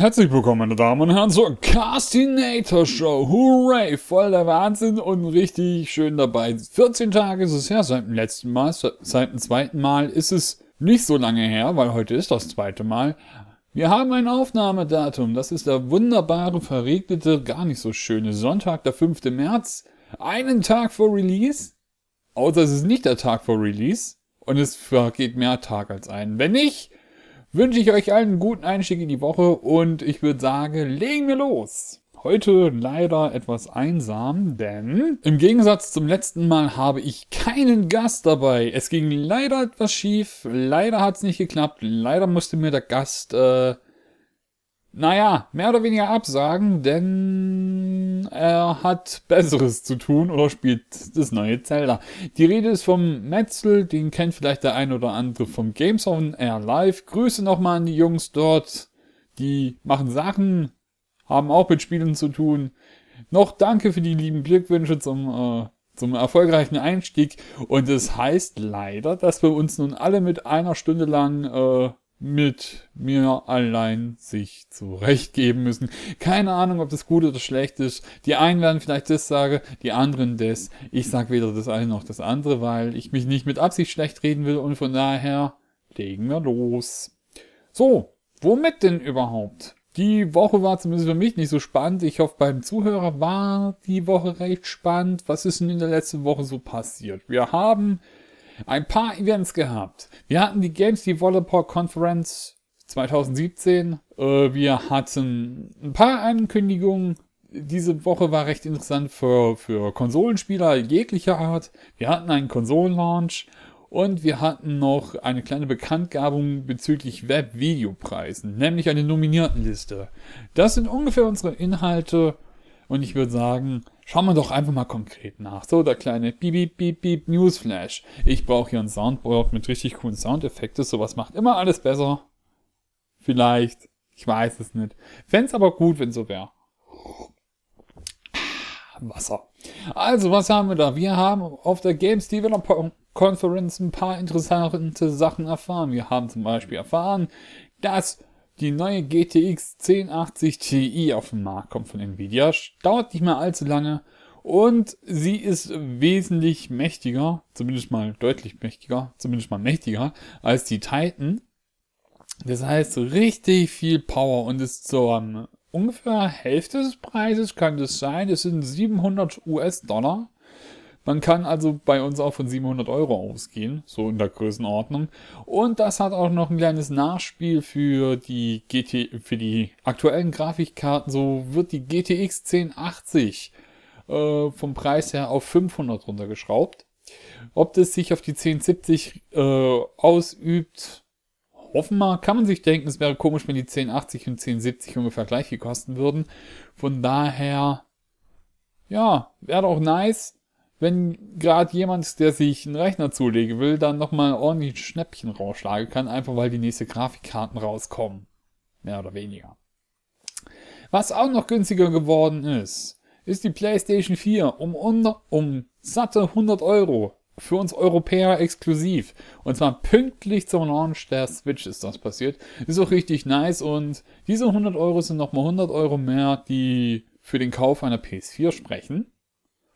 herzlich willkommen, meine Damen und Herren, zur Castinator Show. Hooray! Voll der Wahnsinn und richtig schön dabei. 14 Tage ist es her seit dem letzten Mal. Seit dem zweiten Mal ist es nicht so lange her, weil heute ist das zweite Mal. Wir haben ein Aufnahmedatum. Das ist der wunderbare, verregnete, gar nicht so schöne Sonntag, der 5. März. Einen Tag vor Release. Außer es ist nicht der Tag vor Release. Und es vergeht mehr Tag als einen. Wenn nicht, wünsche ich euch allen einen guten Einstieg in die Woche und ich würde sagen, legen wir los. Heute leider etwas einsam, denn im Gegensatz zum letzten Mal habe ich keinen Gast dabei. Es ging leider etwas schief, leider hat es nicht geklappt, leider musste mir der Gast, äh, naja, mehr oder weniger absagen, denn er hat Besseres zu tun oder spielt das neue Zelda. Die Rede ist vom Metzel, den kennt vielleicht der ein oder andere vom Games on Air Live. Grüße nochmal an die Jungs dort. Die machen Sachen, haben auch mit Spielen zu tun. Noch danke für die lieben Glückwünsche zum, äh, zum erfolgreichen Einstieg. Und es das heißt leider, dass wir uns nun alle mit einer Stunde lang äh, mit mir allein sich zurechtgeben müssen. Keine Ahnung, ob das gut oder schlecht ist. Die einen werden vielleicht das sagen, die anderen das. Ich sag weder das eine noch das andere, weil ich mich nicht mit Absicht schlecht reden will und von daher legen wir los. So, womit denn überhaupt? Die Woche war zumindest für mich nicht so spannend. Ich hoffe, beim Zuhörer war die Woche recht spannend. Was ist denn in der letzten Woche so passiert? Wir haben ein paar Events gehabt. Wir hatten die Games Developer Conference 2017. Äh, wir hatten ein paar Ankündigungen. Diese Woche war recht interessant für, für Konsolenspieler jeglicher Art. Wir hatten einen Konsolenlaunch und wir hatten noch eine kleine Bekanntgabung bezüglich Web-Videopreisen, nämlich eine Nominiertenliste. Das sind ungefähr unsere Inhalte und ich würde sagen, schauen wir doch einfach mal konkret nach. So, der kleine Beep, Beep, Beep, Beep Newsflash. Ich brauche hier ein Soundboard mit richtig coolen Soundeffekten. Sowas macht immer alles besser. Vielleicht. Ich weiß es nicht. Fände aber gut, wenn so wäre. Wasser. Also, was haben wir da? Wir haben auf der Games Developer Conference ein paar interessante Sachen erfahren. Wir haben zum Beispiel erfahren, dass die neue GTX 1080 Ti auf den Markt kommt von Nvidia. Dauert nicht mehr allzu lange und sie ist wesentlich mächtiger, zumindest mal deutlich mächtiger, zumindest mal mächtiger als die Titan. Das heißt, richtig viel Power und ist so am ungefähr Hälfte des Preises kann das sein. Es sind 700 US-Dollar. Man kann also bei uns auch von 700 Euro ausgehen, so in der Größenordnung. Und das hat auch noch ein kleines Nachspiel für die GT, für die aktuellen Grafikkarten. So wird die GTX 1080 äh, vom Preis her auf 500 runtergeschraubt. Ob das sich auf die 1070 äh, ausübt, hoffen wir, kann man sich denken, es wäre komisch, wenn die 1080 und 1070 ungefähr gleich viel kosten würden. Von daher, ja, wäre doch nice, wenn gerade jemand, der sich einen Rechner zulegen will, dann nochmal ordentlich Schnäppchen rausschlagen kann, einfach weil die nächste Grafikkarten rauskommen. Mehr oder weniger. Was auch noch günstiger geworden ist, ist die PlayStation 4 um, unter, um satte 100 Euro. Für uns Europäer exklusiv. Und zwar pünktlich zum Launch der Switch ist das passiert. Ist auch richtig nice und diese 100 Euro sind nochmal 100 Euro mehr, die für den Kauf einer PS4 sprechen.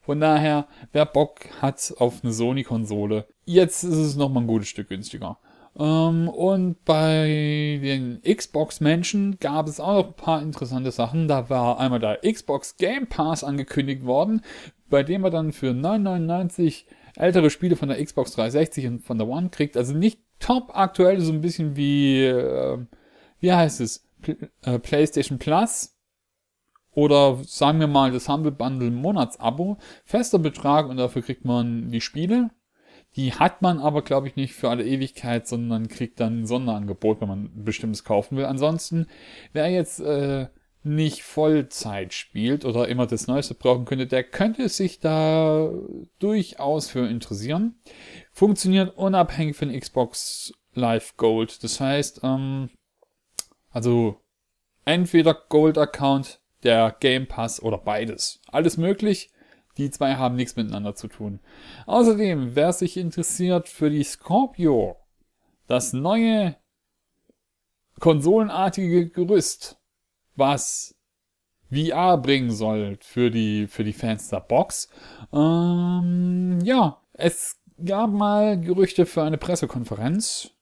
Von daher, wer Bock hat auf eine Sony-Konsole, jetzt ist es nochmal ein gutes Stück günstiger. Ähm, und bei den Xbox-Menschen gab es auch noch ein paar interessante Sachen. Da war einmal der Xbox Game Pass angekündigt worden, bei dem man dann für 9,99 ältere Spiele von der Xbox 360 und von der One kriegt. Also nicht top aktuell, so ein bisschen wie, äh, wie heißt es, P äh, PlayStation Plus oder sagen wir mal das Humble Bundle Monatsabo, fester Betrag und dafür kriegt man die Spiele. Die hat man aber, glaube ich, nicht für alle Ewigkeit, sondern kriegt dann ein Sonderangebot, wenn man ein bestimmtes kaufen will. Ansonsten, wer jetzt äh, nicht Vollzeit spielt oder immer das Neueste brauchen könnte, der könnte sich da durchaus für interessieren. Funktioniert unabhängig von Xbox Live Gold. Das heißt, ähm, also entweder Gold Account der Game Pass oder beides. Alles möglich. Die zwei haben nichts miteinander zu tun. Außerdem, wer sich interessiert für die Scorpio, das neue konsolenartige Gerüst, was VR bringen soll für die, für die Fans der Box. Ähm, ja, es gab mal Gerüchte für eine Pressekonferenz.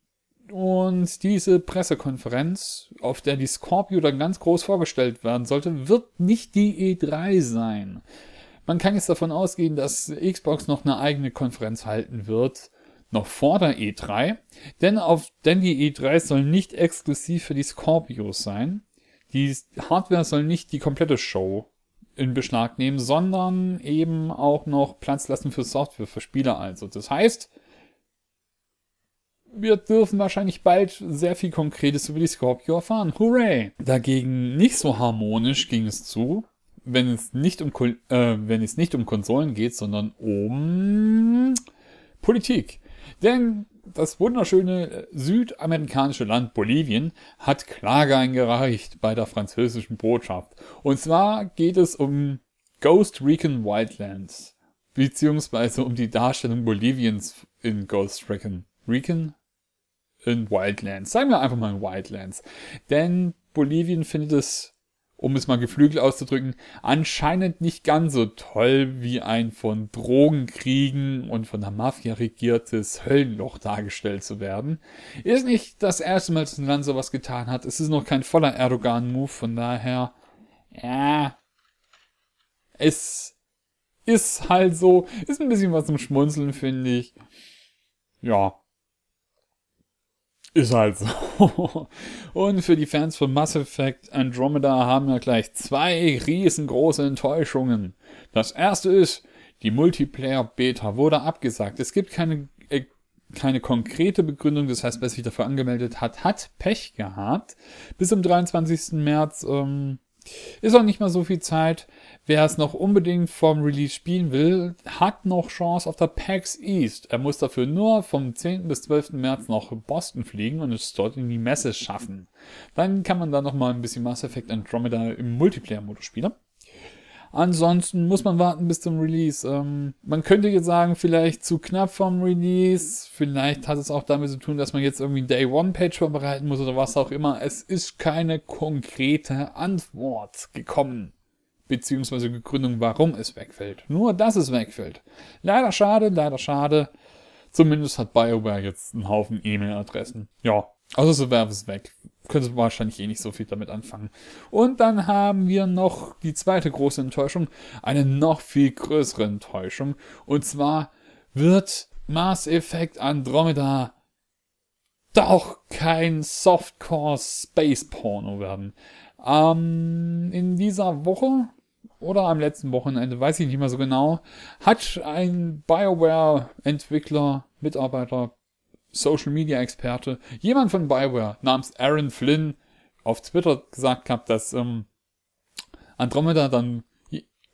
Und diese Pressekonferenz, auf der die Scorpio dann ganz groß vorgestellt werden sollte, wird nicht die E3 sein. Man kann jetzt davon ausgehen, dass Xbox noch eine eigene Konferenz halten wird, noch vor der E3, denn, auf, denn die E3 soll nicht exklusiv für die Scorpios sein. Die Hardware soll nicht die komplette Show in Beschlag nehmen, sondern eben auch noch Platz lassen für Software, für Spieler also. Das heißt, wir dürfen wahrscheinlich bald sehr viel Konkretes über die Scorpio erfahren. Hooray! Dagegen nicht so harmonisch ging es zu, wenn es nicht um, äh, wenn es nicht um Konsolen geht, sondern um Politik. Denn das wunderschöne südamerikanische Land Bolivien hat Klage eingereicht bei der französischen Botschaft. Und zwar geht es um Ghost Recon Wildlands, beziehungsweise um die Darstellung Boliviens in Ghost Recon. Recon? In Wildlands. Sagen wir einfach mal in Wildlands. Denn Bolivien findet es um es mal geflügelt auszudrücken, anscheinend nicht ganz so toll wie ein von Drogenkriegen und von der Mafia regiertes Höllenloch dargestellt zu werden. Ist nicht das erste Mal, dass ein Land sowas getan hat. Es ist noch kein voller Erdogan-Move, von daher, ja, es ist halt so, ist ein bisschen was zum Schmunzeln, finde ich. Ja, ist halt so. Und für die Fans von Mass Effect Andromeda haben wir gleich zwei riesengroße Enttäuschungen. Das erste ist, die Multiplayer-Beta wurde abgesagt. Es gibt keine, äh, keine konkrete Begründung, das heißt, wer sich dafür angemeldet hat, hat Pech gehabt. Bis zum 23. März ähm, ist auch nicht mal so viel Zeit. Wer es noch unbedingt vom Release spielen will, hat noch Chance auf der PAX East. Er muss dafür nur vom 10. bis 12. März nach Boston fliegen und es dort in die Messe schaffen. Dann kann man da noch mal ein bisschen Mass Effect Andromeda im Multiplayer-Modus spielen. Ansonsten muss man warten bis zum Release. Ähm, man könnte jetzt sagen, vielleicht zu knapp vom Release. Vielleicht hat es auch damit zu tun, dass man jetzt irgendwie Day One Page vorbereiten muss oder was auch immer. Es ist keine konkrete Antwort gekommen beziehungsweise Begründung, warum es wegfällt. Nur, dass es wegfällt. Leider schade, leider schade. Zumindest hat BioWare jetzt einen Haufen E-Mail-Adressen. Ja, also so wäre es weg. Könnte wahrscheinlich eh nicht so viel damit anfangen. Und dann haben wir noch die zweite große Enttäuschung. Eine noch viel größere Enttäuschung. Und zwar wird Mass Effect Andromeda doch kein Softcore Space Porno werden. Ähm, in dieser Woche oder am letzten Wochenende, weiß ich nicht mehr so genau, hat ein BioWare-Entwickler, Mitarbeiter, Social Media Experte, jemand von BioWare namens Aaron Flynn auf Twitter gesagt gehabt, dass ähm, Andromeda dann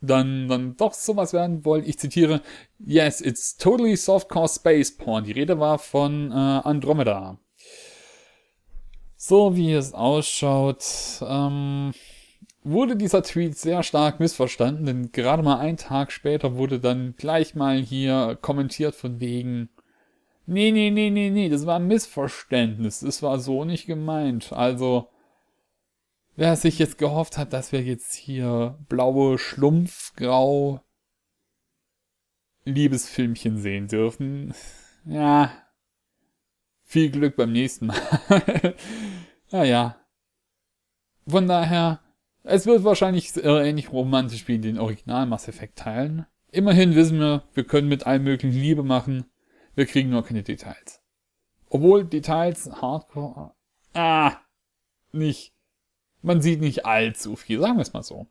dann, dann doch sowas werden wollen. Ich zitiere, yes, it's totally softcore space porn. Die Rede war von äh, Andromeda. So wie es ausschaut, ähm, wurde dieser Tweet sehr stark missverstanden, denn gerade mal einen Tag später wurde dann gleich mal hier kommentiert von wegen, nee, nee, nee, nee, nee, das war ein Missverständnis, das war so nicht gemeint. Also, wer sich jetzt gehofft hat, dass wir jetzt hier blaue, schlumpfgrau Liebesfilmchen sehen dürfen, ja, viel Glück beim nächsten Mal. naja. Von daher, es wird wahrscheinlich ähnlich romantisch wie in den Original Mass Effect Teilen. Immerhin wissen wir, wir können mit allem möglichen Liebe machen. Wir kriegen nur keine Details. Obwohl Details Hardcore, ah, nicht, man sieht nicht allzu viel, sagen wir es mal so.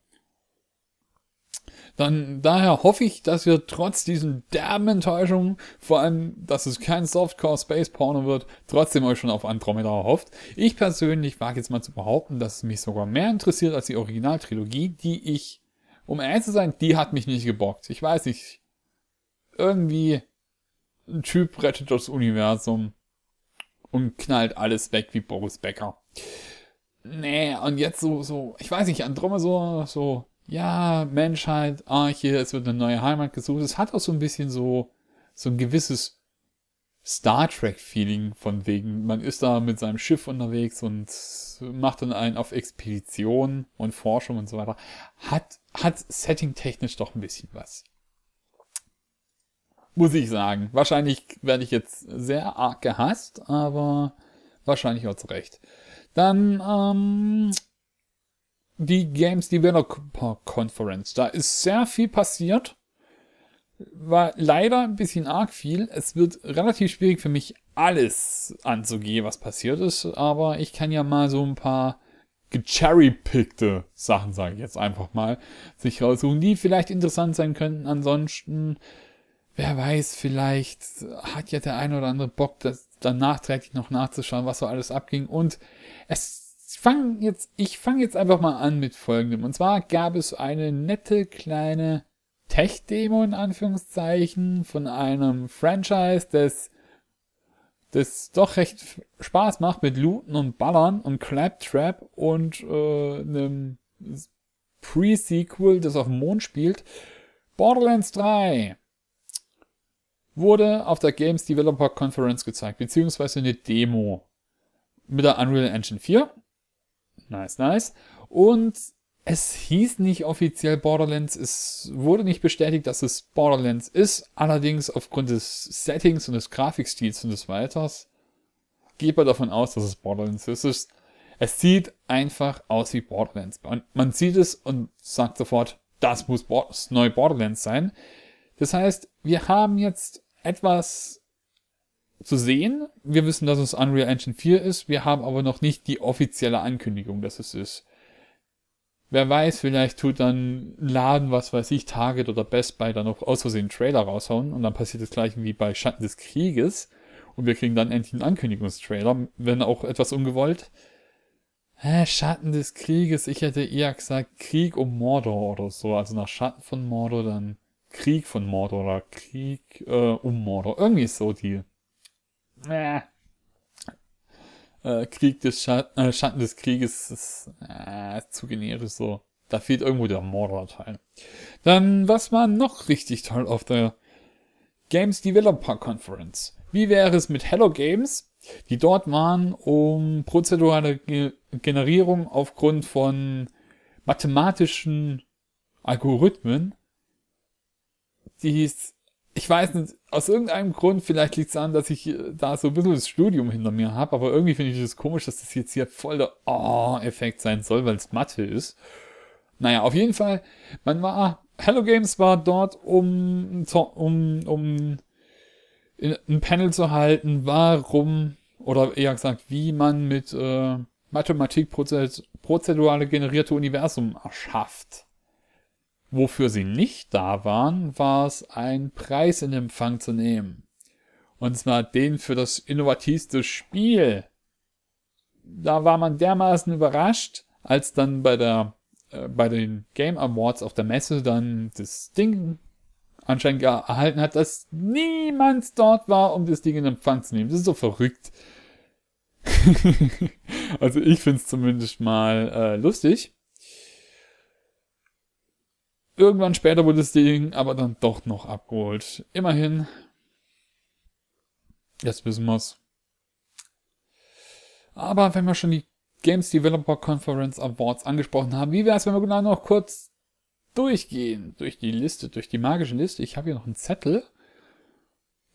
Dann daher hoffe ich, dass wir trotz diesen derben Enttäuschungen, vor allem, dass es kein Softcore Space Porno wird, trotzdem euch schon auf Andromeda hofft. Ich persönlich wage jetzt mal zu behaupten, dass es mich sogar mehr interessiert als die Originaltrilogie, die ich, um ehrlich zu sein, die hat mich nicht gebockt. Ich weiß nicht. Irgendwie ein Typ rettet das Universum und knallt alles weg wie Boris Becker. Nee, und jetzt so, so, ich weiß nicht, Andromeda so, so ja, Menschheit, Arche, es wird eine neue Heimat gesucht. Es hat auch so ein bisschen so, so ein gewisses Star Trek-Feeling von wegen, man ist da mit seinem Schiff unterwegs und macht dann einen auf Expedition und Forschung und so weiter. Hat, hat setting-technisch doch ein bisschen was. Muss ich sagen. Wahrscheinlich werde ich jetzt sehr arg gehasst, aber wahrscheinlich auch zu Recht. Dann, ähm, die Games Developer Conference. Da ist sehr viel passiert war leider ein bisschen arg viel. Es wird relativ schwierig für mich, alles anzugehen, was passiert ist. Aber ich kann ja mal so ein paar gecherrypickte Sachen, sage ich jetzt einfach mal, sich raussuchen, die vielleicht interessant sein könnten. Ansonsten, wer weiß, vielleicht hat ja der eine oder andere Bock, das dann nachträglich noch nachzuschauen, was so alles abging. Und es fang jetzt, ich fange jetzt einfach mal an mit folgendem. Und zwar gab es eine nette kleine Tech-Demo in Anführungszeichen von einem Franchise, das, das doch recht Spaß macht mit Looten und Ballern und Claptrap und äh, einem Pre-Sequel, das auf dem Mond spielt. Borderlands 3 wurde auf der Games Developer Conference gezeigt, beziehungsweise eine Demo mit der Unreal Engine 4. Nice, nice. Und es hieß nicht offiziell Borderlands, es wurde nicht bestätigt, dass es Borderlands ist. Allerdings aufgrund des Settings und des Grafikstils und des Weiters geht man davon aus, dass es Borderlands ist. Es, es sieht einfach aus wie Borderlands. Man, man sieht es und sagt sofort, das muss das neue Borderlands sein. Das heißt, wir haben jetzt etwas zu sehen. Wir wissen, dass es Unreal Engine 4 ist. Wir haben aber noch nicht die offizielle Ankündigung, dass es ist. Wer weiß, vielleicht tut dann ein Laden, was weiß ich, Target oder Best Buy dann noch aus Versehen einen Trailer raushauen und dann passiert das gleiche wie bei Schatten des Krieges und wir kriegen dann endlich einen Ankündigungstrailer, wenn auch etwas ungewollt. Hä, Schatten des Krieges, ich hätte eher gesagt Krieg um Mordor oder so, also nach Schatten von Mordor dann Krieg von Mordor oder Krieg äh, um Mordor, irgendwie so die. Äh, äh, Krieg des Schatten, äh, Schatten des Krieges ist äh, zu generisch so. Da fehlt irgendwo der Mordor-Teil. Dann, was war noch richtig toll auf der Games Developer Conference? Wie wäre es mit Hello Games, die dort waren, um prozedurale Ge Generierung aufgrund von mathematischen Algorithmen, die ist ich weiß nicht, aus irgendeinem Grund, vielleicht liegt es an, dass ich da so ein bisschen das Studium hinter mir habe, aber irgendwie finde ich es das komisch, dass das jetzt hier voll der Oh-Effekt sein soll, weil es Mathe ist. Naja, auf jeden Fall, man war, Hello Games war dort, um, um, um ein Panel zu halten, warum, oder eher gesagt, wie man mit äh, Mathematik prozedurale generierte Universum erschafft. Wofür sie nicht da waren, war es, einen Preis in Empfang zu nehmen. Und zwar den für das innovativste Spiel. Da war man dermaßen überrascht, als dann bei der äh, bei den Game Awards auf der Messe dann das Ding anscheinend erhalten hat, dass niemand dort war, um das Ding in Empfang zu nehmen. Das ist so verrückt. also ich finde es zumindest mal äh, lustig. Irgendwann später wurde das Ding aber dann doch noch abgeholt. Immerhin. Jetzt wissen wir's. Aber wenn wir schon die Games Developer Conference Awards angesprochen haben, wie wäre es, wenn wir genau noch kurz durchgehen durch die Liste, durch die magische Liste. Ich habe hier noch einen Zettel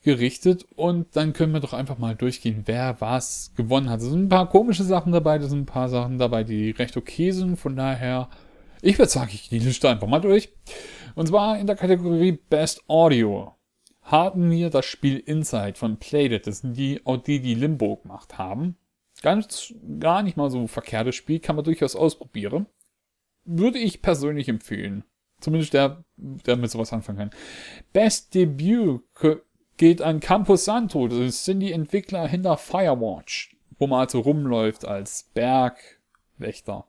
gerichtet und dann können wir doch einfach mal durchgehen, wer was gewonnen hat. Es sind ein paar komische Sachen dabei, es sind ein paar Sachen dabei, die recht okay sind. Von daher ich würde sagen, ich gehe die Liste einfach mal durch. Und zwar in der Kategorie Best Audio hatten wir das Spiel Inside von Playdead. Das sind die, auch die, die Limbo gemacht haben. Ganz, gar nicht mal so verkehrtes Spiel, kann man durchaus ausprobieren. Würde ich persönlich empfehlen. Zumindest der, der mit sowas anfangen kann. Best Debut geht an Campus Santo. Das sind die Entwickler hinter Firewatch, wo man also rumläuft als Bergwächter.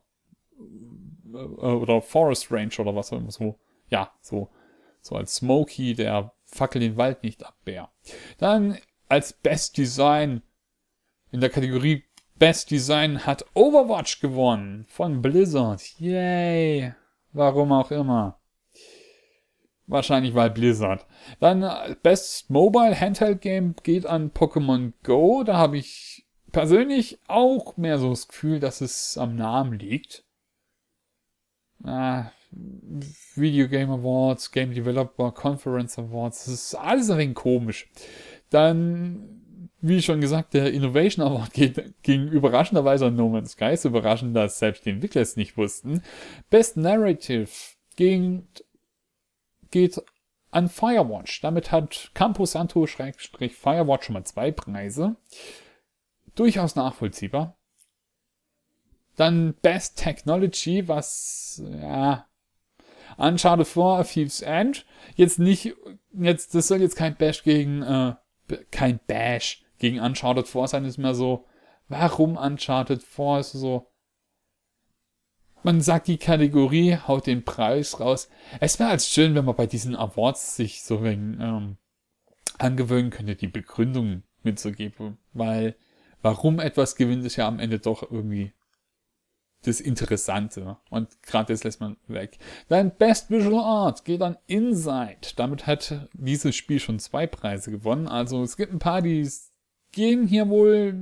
Äh, oder Forest Range oder was auch immer so. Ja, so, so als Smokey, der Fackel den Wald nicht abbär. Dann als Best Design in der Kategorie Best Design hat Overwatch gewonnen von Blizzard. Yay! Warum auch immer. Wahrscheinlich weil Blizzard. Dann äh, Best Mobile Handheld Game geht an Pokémon Go. Da habe ich persönlich auch mehr so das Gefühl, dass es am Namen liegt. Ah, Video Game Awards, Game Developer Conference Awards, das ist alles ein wenig komisch. Dann, wie schon gesagt, der Innovation Award geht, ging überraschenderweise an No Man's Sky. So überraschend, dass selbst die Entwickler es nicht wussten. Best Narrative ging geht an Firewatch. Damit hat Campo Santo Firewatch schon mal zwei Preise. Durchaus nachvollziehbar. Dann Best Technology, was, ja, Uncharted 4, Thieves End. Jetzt nicht, jetzt, das soll jetzt kein Bash gegen, äh, kein Bash gegen Uncharted 4 sein, ist mehr so, warum Uncharted 4 ist so, man sagt die Kategorie, haut den Preis raus. Es wäre als schön, wenn man bei diesen Awards sich so ein, ähm, angewöhnen könnte, die Begründung mitzugeben, weil warum etwas gewinnt, ist ja am Ende doch irgendwie das Interessante. Und gerade das lässt man weg. Dann Best Visual Art geht an Inside. Damit hat dieses Spiel schon zwei Preise gewonnen. Also es gibt ein paar, die gehen hier wohl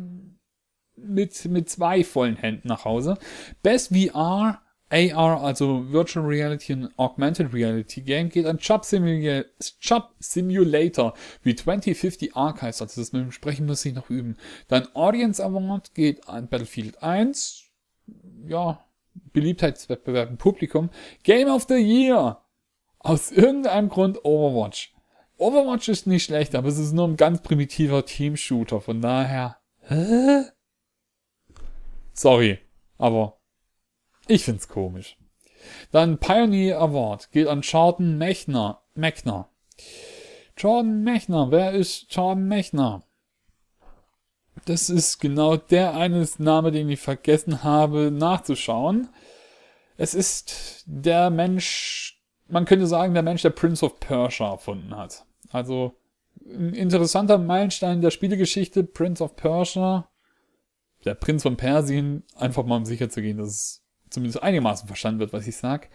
mit, mit zwei vollen Händen nach Hause. Best VR, AR, also Virtual Reality und Augmented Reality Game geht an Job, Simula Job Simulator wie 2050 Archives. Also das mit dem Sprechen muss ich noch üben. Dann Audience Award geht an Battlefield 1. Ja, Beliebtheitswettbewerb im Publikum. Game of the Year. Aus irgendeinem Grund Overwatch. Overwatch ist nicht schlecht, aber es ist nur ein ganz primitiver Team-Shooter. Von daher? Sorry, aber ich find's komisch. Dann Pioneer Award geht an Jordan Mechner. Mechner. Jordan Mechner. Wer ist Jordan Mechner? Das ist genau der eines Name, den ich vergessen habe nachzuschauen. Es ist der Mensch, man könnte sagen, der Mensch, der Prince of Persia erfunden hat. Also ein interessanter Meilenstein der Spielegeschichte, Prince of Persia der Prinz von Persien, einfach mal um sicher zu gehen, dass es zumindest einigermaßen verstanden wird, was ich sag,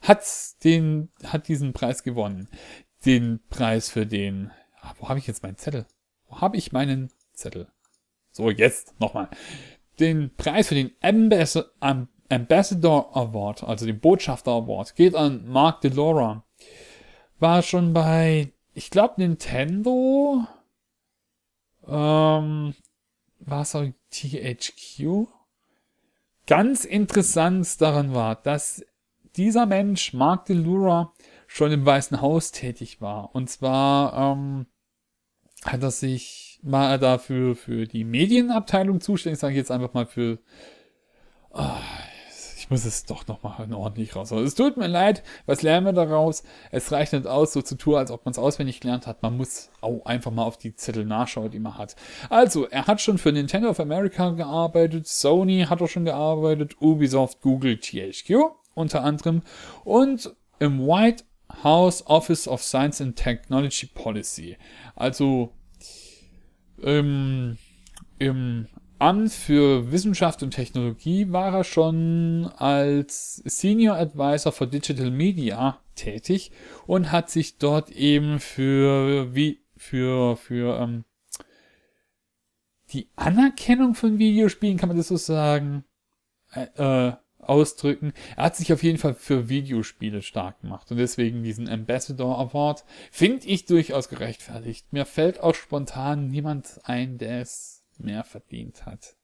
hat den, hat diesen Preis gewonnen. Den Preis für den, ah, wo habe ich jetzt meinen Zettel? Wo habe ich meinen Zettel? So, jetzt nochmal. Den Preis für den Ambassador, Award, also den Botschafter Award, geht an Mark DeLora. War schon bei, ich glaube, Nintendo. Ähm, war es auch THQ? Ganz interessant daran war, dass dieser Mensch, Mark DeLura, schon im Weißen Haus tätig war. Und zwar ähm, hat er sich, er dafür für die Medienabteilung zuständig, sage ich jetzt einfach mal für oh, ich muss es doch nochmal ordentlich raus. Also, es tut mir leid, was lernen wir daraus? Es reicht nicht aus, so zu tun, als ob man es auswendig gelernt hat. Man muss auch einfach mal auf die Zettel nachschauen, die man hat. Also, er hat schon für Nintendo of America gearbeitet, Sony hat er schon gearbeitet, Ubisoft, Google, THQ unter anderem und im White House Office of Science and Technology Policy. Also ähm, im Amt für Wissenschaft und Technologie war er schon als Senior Advisor for Digital Media tätig und hat sich dort eben für wie für für ähm, die Anerkennung von Videospielen kann man das so sagen äh, äh, ausdrücken. Er hat sich auf jeden Fall für Videospiele stark gemacht und deswegen diesen Ambassador Award finde ich durchaus gerechtfertigt. Mir fällt auch spontan niemand ein, der es mehr verdient hat.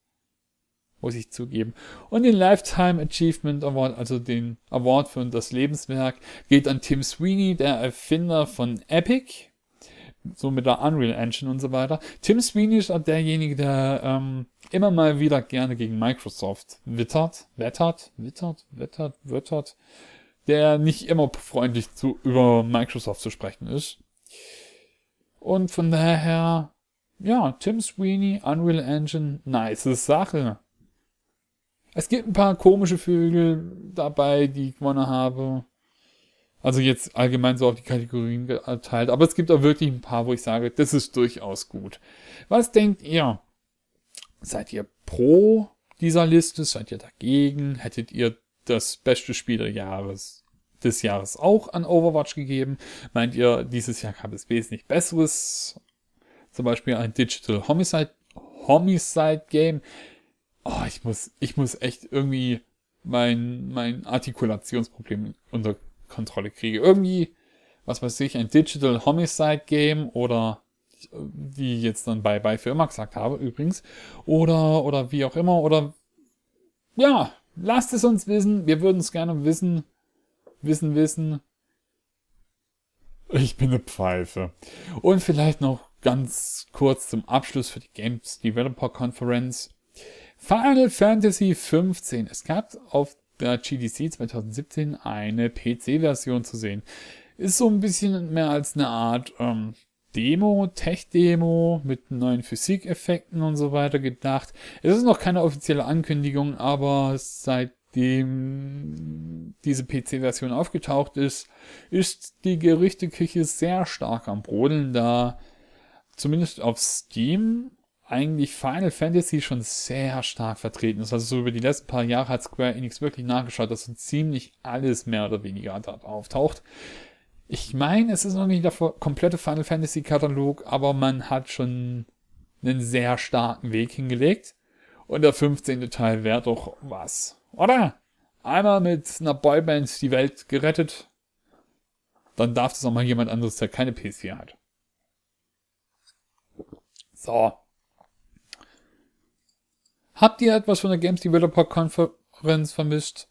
Muss ich zugeben. Und den Lifetime Achievement Award, also den Award für das Lebenswerk, geht an Tim Sweeney, der Erfinder von Epic. So mit der Unreal Engine und so weiter. Tim Sweeney ist auch derjenige, der ähm, immer mal wieder gerne gegen Microsoft wittert, wettert, wittert, wettert, wittert, der nicht immer freundlich zu, über Microsoft zu sprechen ist. Und von daher ja, Tim Sweeney, Unreal Engine, nice Sache. Es gibt ein paar komische Vögel dabei, die ich gewonnen habe. Also jetzt allgemein so auf die Kategorien geteilt. Aber es gibt auch wirklich ein paar, wo ich sage, das ist durchaus gut. Was denkt ihr? Seid ihr pro dieser Liste? Seid ihr dagegen? Hättet ihr das beste Spiel des Jahres des Jahres auch an Overwatch gegeben. Meint ihr, dieses Jahr gab es wesentlich besseres? Zum Beispiel ein Digital Homicide, Homicide Game. Oh, ich muss, ich muss echt irgendwie mein, mein Artikulationsproblem unter Kontrolle kriege. Irgendwie, was weiß ich, ein Digital Homicide Game oder wie ich jetzt dann bei, bei für immer gesagt habe, übrigens. Oder, oder wie auch immer, oder ja, lasst es uns wissen. Wir würden es gerne wissen. Wissen, wissen. Ich bin eine Pfeife. Und vielleicht noch ganz kurz zum Abschluss für die Games Developer Conference. Final Fantasy 15. Es gab auf der GDC 2017 eine PC-Version zu sehen. Ist so ein bisschen mehr als eine Art ähm, Demo, Tech-Demo mit neuen Physikeffekten und so weiter gedacht. Es ist noch keine offizielle Ankündigung, aber seitdem diese PC-Version aufgetaucht ist, ist die Gerüchteküche sehr stark am Brodeln, da zumindest auf Steam eigentlich Final Fantasy schon sehr stark vertreten ist. Also so über die letzten paar Jahre hat Square Enix wirklich nachgeschaut, dass so ziemlich alles mehr oder weniger dort auftaucht. Ich meine, es ist noch nicht der komplette Final Fantasy Katalog, aber man hat schon einen sehr starken Weg hingelegt. Und der 15. Teil wäre doch was. Oder? Einmal mit einer Boyband die Welt gerettet. Dann darf das auch mal jemand anderes, der keine PS4 hat. So. Habt ihr etwas von der Games Developer Konferenz vermisst?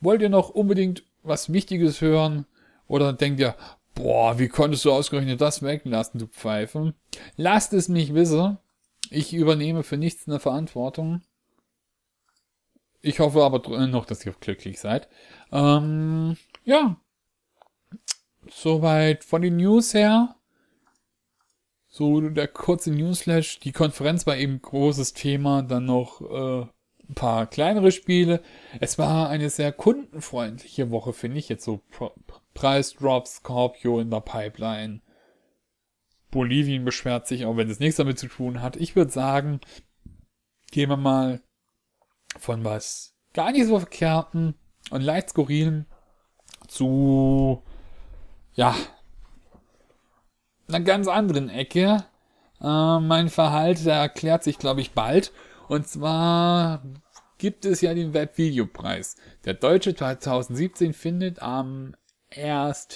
Wollt ihr noch unbedingt was Wichtiges hören? Oder denkt ihr, boah, wie konntest du ausgerechnet das weglassen, du Pfeife? Lasst es mich wissen. Ich übernehme für nichts eine Verantwortung. Ich hoffe aber noch, dass ihr glücklich seid. Ähm, ja. Soweit von den News her. So der kurze Newslash. Die Konferenz war eben großes Thema. Dann noch äh, ein paar kleinere Spiele. Es war eine sehr kundenfreundliche Woche, finde ich. Jetzt so Preisdrop Scorpio in der Pipeline. Bolivien beschwert sich, auch wenn es nichts damit zu tun hat. Ich würde sagen, gehen wir mal von was gar nicht so verkehrten und leicht skurrilen zu, ja, einer ganz anderen Ecke. Äh, mein Verhalten erklärt sich, glaube ich, bald. Und zwar gibt es ja den Webvideopreis. Der deutsche 2017 findet am 1.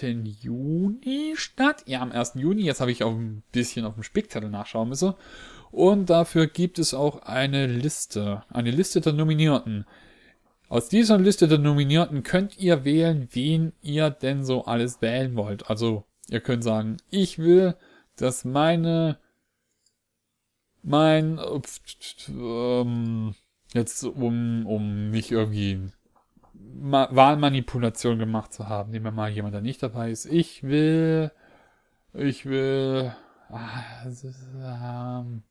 Juni statt. Ja, am 1. Juni. Jetzt habe ich auch ein bisschen auf dem Spickzettel nachschauen müssen. Und dafür gibt es auch eine Liste. Eine Liste der Nominierten. Aus dieser Liste der Nominierten könnt ihr wählen, wen ihr denn so alles wählen wollt. Also, ihr könnt sagen, ich will, dass meine, mein, ähm, jetzt um, um nicht irgendwie Ma Wahlmanipulation gemacht zu haben. Nehmen wir mal jemand, der nicht dabei ist. Ich will, ich will, ah, ist, ähm,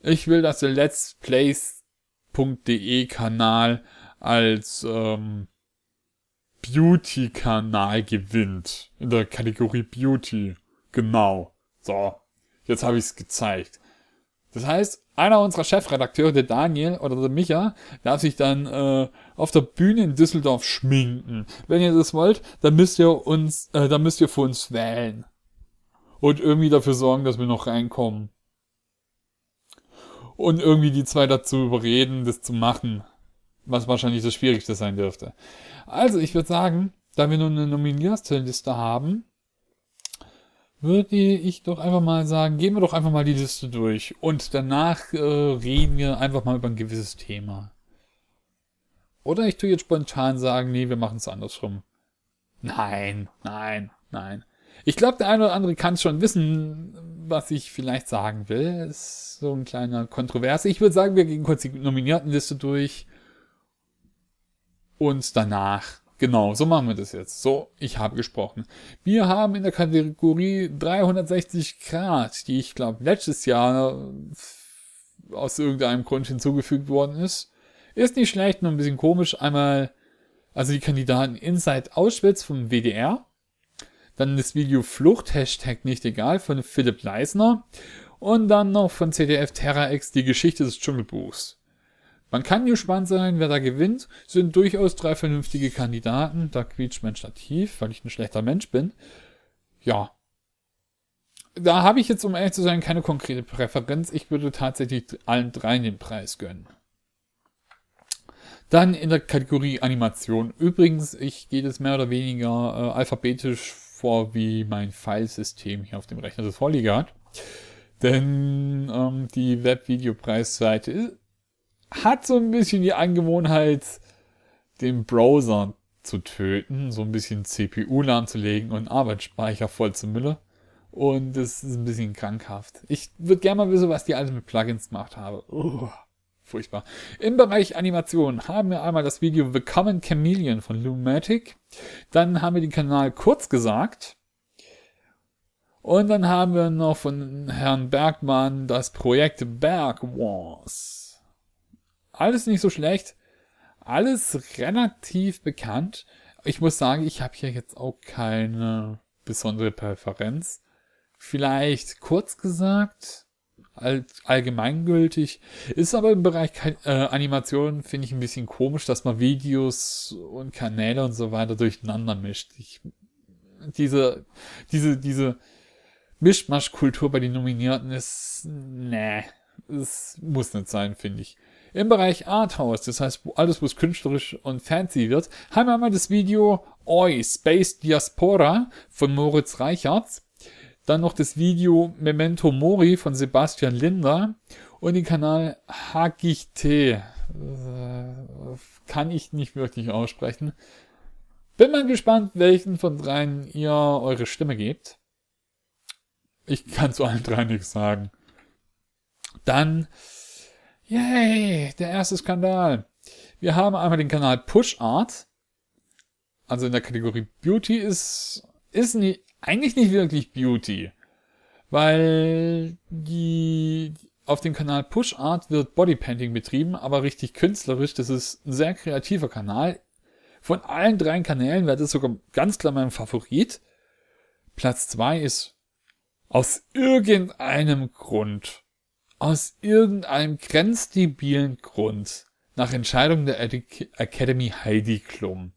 ich will, dass der Let's Plays.de Kanal als ähm, Beauty-Kanal gewinnt. In der Kategorie Beauty. Genau. So. Jetzt habe ich es gezeigt. Das heißt, einer unserer Chefredakteure, der Daniel oder der Micha, darf sich dann äh, auf der Bühne in Düsseldorf schminken. Wenn ihr das wollt, dann müsst ihr uns, äh, dann müsst ihr für uns wählen. Und irgendwie dafür sorgen, dass wir noch reinkommen. Und irgendwie die zwei dazu überreden, das zu machen. Was wahrscheinlich das Schwierigste sein dürfte. Also, ich würde sagen, da wir nun eine Nominiersliste haben, würde ich doch einfach mal sagen, gehen wir doch einfach mal die Liste durch und danach äh, reden wir einfach mal über ein gewisses Thema. Oder ich tue jetzt spontan sagen, nee, wir machen es andersrum. Nein, nein, nein. Ich glaube, der eine oder andere kann schon wissen, was ich vielleicht sagen will. Ist so ein kleiner Kontroverse. Ich würde sagen, wir gehen kurz die Nominiertenliste durch und danach Genau, so machen wir das jetzt. So, ich habe gesprochen. Wir haben in der Kategorie 360 Grad, die ich glaube letztes Jahr aus irgendeinem Grund hinzugefügt worden ist. Ist nicht schlecht, nur ein bisschen komisch. Einmal, also die Kandidaten Inside Auschwitz vom WDR. Dann das Video Flucht, Hashtag nicht egal, von Philipp Leisner. Und dann noch von CDF TerraX die Geschichte des Dschungelbuchs. Man kann gespannt sein, wer da gewinnt. Sind durchaus drei vernünftige Kandidaten. Da quietscht mein Stativ, weil ich ein schlechter Mensch bin. Ja. Da habe ich jetzt, um ehrlich zu sein, keine konkrete Präferenz. Ich würde tatsächlich allen dreien den Preis gönnen. Dann in der Kategorie Animation. Übrigens, ich gehe das mehr oder weniger äh, alphabetisch vor, wie mein Filesystem hier auf dem Rechner das vorliege. Denn ähm, die Webvideopreisseite hat so ein bisschen die Angewohnheit, den Browser zu töten, so ein bisschen CPU lahmzulegen und Arbeitsspeicher voll zu Mülle. Und das ist ein bisschen krankhaft. Ich würde gerne mal wissen, was die alles mit Plugins gemacht haben. Uh, furchtbar. Im Bereich Animation haben wir einmal das Video The Common Chameleon von Lumatic. Dann haben wir den Kanal kurz gesagt. Und dann haben wir noch von Herrn Bergmann das Projekt Berg Wars. Alles nicht so schlecht. Alles relativ bekannt. Ich muss sagen, ich habe hier jetzt auch keine besondere Präferenz. Vielleicht kurz gesagt, allgemeingültig. Ist aber im Bereich äh, Animation, finde ich ein bisschen komisch, dass man Videos und Kanäle und so weiter durcheinander mischt. Ich, diese, diese, diese Mischmaschkultur bei den Nominierten ist, nee, es muss nicht sein, finde ich. Im Bereich Arthouse, das heißt alles, wo es künstlerisch und fancy wird, haben wir einmal das Video Oi, Space Diaspora von Moritz Reichardt. Dann noch das Video Memento Mori von Sebastian Linder und den Kanal Hagichte. Äh, kann ich nicht wirklich aussprechen. Bin mal gespannt, welchen von dreien ihr eure Stimme gebt. Ich kann zu allen drei nichts sagen. Dann, yay, der erste Skandal. Wir haben einmal den Kanal Push Art. Also in der Kategorie Beauty ist, ist nie, eigentlich nicht wirklich Beauty. Weil die, auf dem Kanal Push Art wird Bodypainting betrieben, aber richtig künstlerisch. Das ist ein sehr kreativer Kanal. Von allen drei Kanälen wäre das sogar ganz klar mein Favorit. Platz zwei ist aus irgendeinem Grund, aus irgendeinem grenzdebilen Grund, nach Entscheidung der Academy Heidi Klum.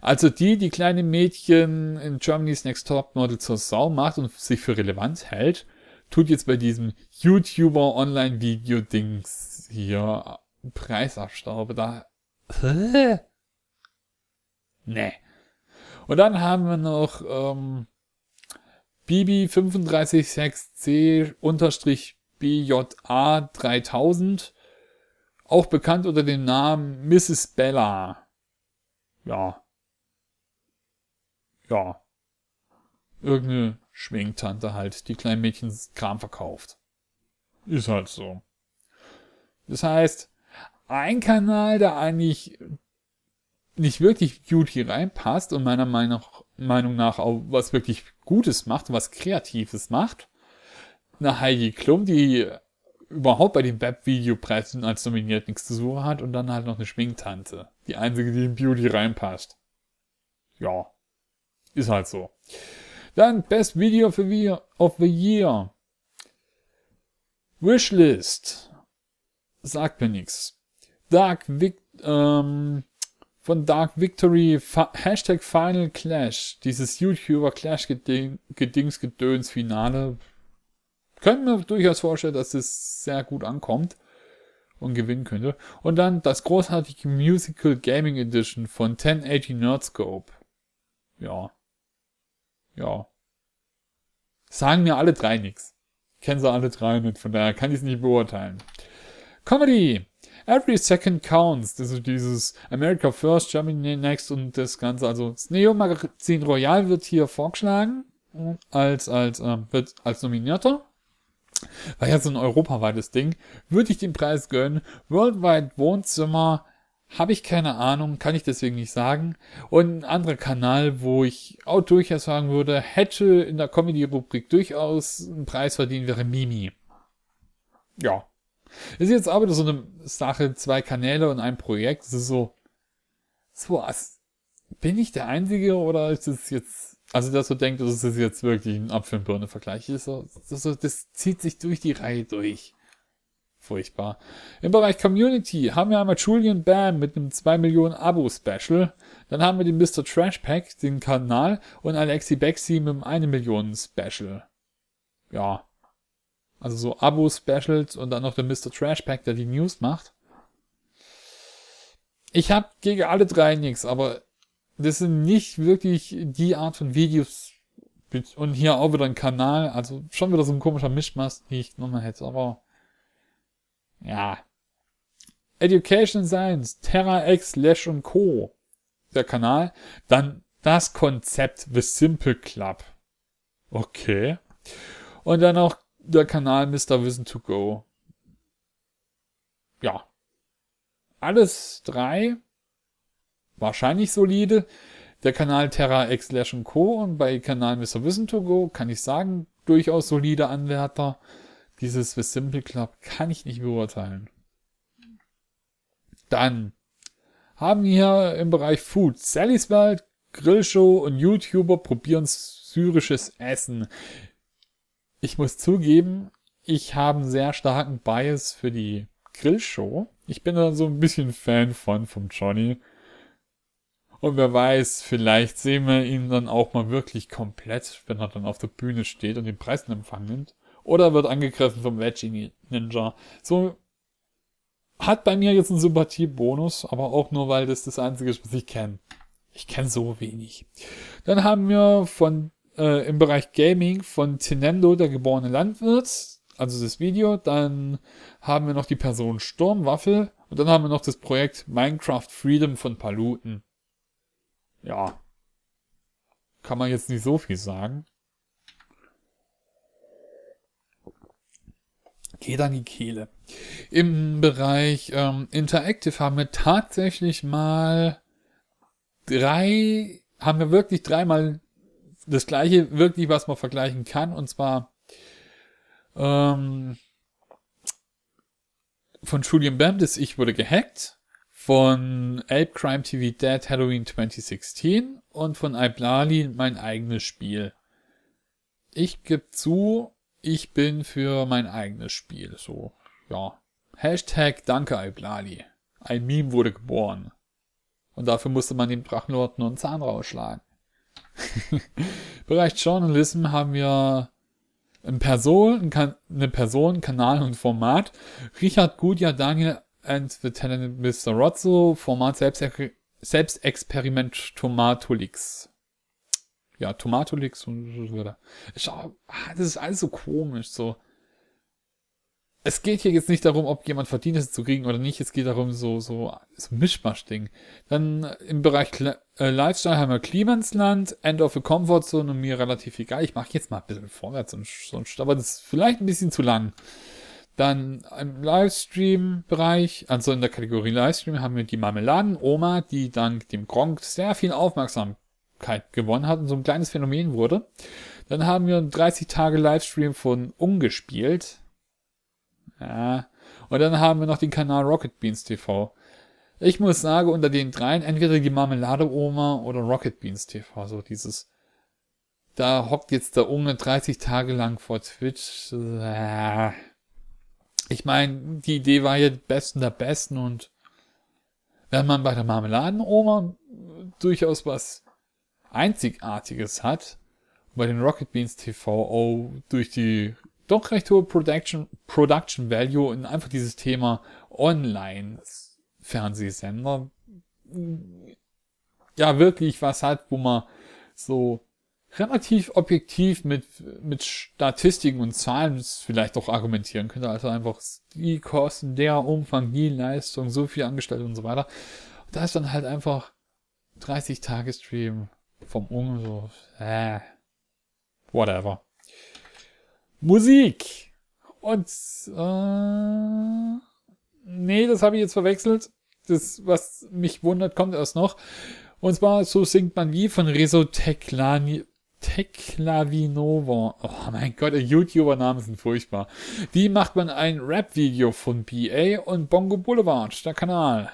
Also die, die kleine Mädchen in Germany's Next Top Model zur Sau macht und sich für relevant hält, tut jetzt bei diesem YouTuber Online-Video-Dings hier Preisabstaube da. Nee. Und dann haben wir noch ähm, Bibi356C-BJA 3000, auch bekannt unter dem Namen Mrs. Bella. Ja. Ja. Irgendeine Schwingtante halt, die kleinen Mädchen Kram verkauft. Ist halt so. Das heißt, ein Kanal, der eigentlich nicht wirklich Beauty reinpasst und meiner Meinung nach auch was wirklich Gutes macht, was Kreatives macht. Eine Heidi Klum, die überhaupt bei den Webvideopreisen als nominiert nichts zu suchen hat und dann halt noch eine Schminktante. Die einzige, die in Beauty reinpasst. Ja. Ist halt so. Dann Best Video of the Year. Wishlist. Sagt mir nichts. Dark Vic, ähm, von Dark Victory Fa Hashtag Final Clash, dieses YouTuber Clash Gedings Gedöns Finale, können wir durchaus vorstellen, dass es sehr gut ankommt und gewinnen könnte. Und dann das großartige Musical Gaming Edition von 1080 Nerdscope. Ja. Ja. Sagen mir alle drei nichts. Kennen sie alle drei nicht, von daher kann ich es nicht beurteilen. Comedy. Every Second Counts. Das ist dieses America First, Germany Next und das Ganze. Also das Neo-Magazin Royal wird hier vorgeschlagen als, als, äh, wird als Nominierter. War ja so ein europaweites Ding. Würde ich den Preis gönnen. Worldwide Wohnzimmer habe ich keine Ahnung, kann ich deswegen nicht sagen. Und ein anderer Kanal, wo ich auch durchaus sagen würde, hätte in der Comedy-Rubrik durchaus einen Preis verdient, wäre Mimi. Ja, ist jetzt aber so eine Sache, zwei Kanäle und ein Projekt. Das ist so, so, bin ich der Einzige oder ist es jetzt, also dass du denkst, das ist jetzt wirklich ein Apfel- und Birne-Vergleich. Das, so, das, das zieht sich durch die Reihe durch. Furchtbar. Im Bereich Community haben wir einmal Julian Bam mit einem 2 Millionen Abo-Special. Dann haben wir den Mr. Trash Pack, den Kanal, und Alexi Bexi mit einem 1 Millionen Special. Ja. Also so Abo-Specials und dann noch der Mr. Trash Pack, der die News macht. Ich habe gegen alle drei nichts, aber das sind nicht wirklich die Art von Videos. Und hier auch wieder ein Kanal, also schon wieder so ein komischer Mischmasch, die ich nochmal hätte, aber ja. Education Science, Terra X, Lash und Co. Der Kanal. Dann das Konzept The Simple Club. Okay. Und dann auch der Kanal Mr. Wissen to Go. Ja. Alles drei. Wahrscheinlich solide. Der Kanal Terra X Lash Co. und bei Kanal Mr. Wissen to Go kann ich sagen, durchaus solide Anwärter. Dieses The Simple Club kann ich nicht beurteilen. Dann haben wir im Bereich Food Sallys Welt, Grillshow und YouTuber probieren syrisches Essen. Ich muss zugeben, ich habe einen sehr starken Bias für die Grillshow. Ich bin da so ein bisschen Fan von, vom Johnny. Und wer weiß, vielleicht sehen wir ihn dann auch mal wirklich komplett, wenn er dann auf der Bühne steht und den Preis in Empfang nimmt oder wird angegriffen vom Veggie Ninja. So hat bei mir jetzt einen Sympathiebonus, aber auch nur, weil das das Einzige ist, was ich kenne. Ich kenne so wenig. Dann haben wir von äh, im Bereich Gaming von Tinendo, der geborene Landwirt, also das Video. Dann haben wir noch die Person Sturmwaffel und dann haben wir noch das Projekt Minecraft Freedom von Paluten. Ja. Kann man jetzt nicht so viel sagen. geht an die Kehle. Im Bereich ähm, Interactive haben wir tatsächlich mal drei, haben wir wirklich dreimal das gleiche, wirklich, was man vergleichen kann, und zwar ähm, von Julian Bam, das Ich wurde gehackt, von Ape Crime TV Dead Halloween 2016 und von Iblali mein eigenes Spiel. Ich gebe zu, ich bin für mein eigenes Spiel. So, ja. Hashtag Danke Iblali. Ein Meme wurde geboren. Und dafür musste man dem Drachenlord nur einen Zahn rausschlagen. Bereich Journalism haben wir eine Person, eine Person, Kanal und Format. Richard Gudja, Daniel and the Talented Mr. Rozzo, Format Selbstexperiment Tomatolix ja, Tomatolix und so weiter. Ah, das ist alles so komisch, so. Es geht hier jetzt nicht darum, ob jemand verdient ist zu kriegen oder nicht. Es geht darum, so, so, so Mischmasch-Ding. Dann im Bereich Kle äh, Lifestyle haben wir Klimansland, End of the Comfort Zone und mir relativ egal. Ich mache jetzt mal ein bisschen vorwärts und sonst, aber das ist vielleicht ein bisschen zu lang. Dann im Livestream-Bereich, also in der Kategorie Livestream, haben wir die Marmeladen-Oma, die dank dem Gronk sehr viel Aufmerksamkeit gewonnen hat und so ein kleines Phänomen wurde. Dann haben wir einen 30 Tage Livestream von Ungespielt. Ja. Und dann haben wir noch den Kanal Rocket Beans TV. Ich muss sagen, unter den dreien, entweder die Marmelade-Oma oder Rocket Beans TV, so dieses, da hockt jetzt der Unge 30 Tage lang vor Twitch. Ich meine, die Idee war ja die Besten der Besten und wenn man bei der Marmeladen-Oma durchaus was Einzigartiges hat. Bei den Rocket Beans TV auch durch die doch recht hohe Production, Production Value und einfach dieses Thema Online-Fernsehsender ja wirklich was hat, wo man so relativ objektiv mit, mit Statistiken und Zahlen vielleicht auch argumentieren könnte. Also einfach die Kosten, der Umfang, die Leistung, so viel Angestellte und so weiter. Da ist dann halt einfach 30 Tage Stream vom Unge so, äh, whatever. Musik. Und, äh, nee, das habe ich jetzt verwechselt. Das, was mich wundert, kommt erst noch. Und zwar, so singt man wie von Rezo Teklani, Teklavinova. Oh mein Gott, YouTuber-Namen sind furchtbar. Die macht man ein Rap-Video von BA und Bongo Boulevard, der Kanal.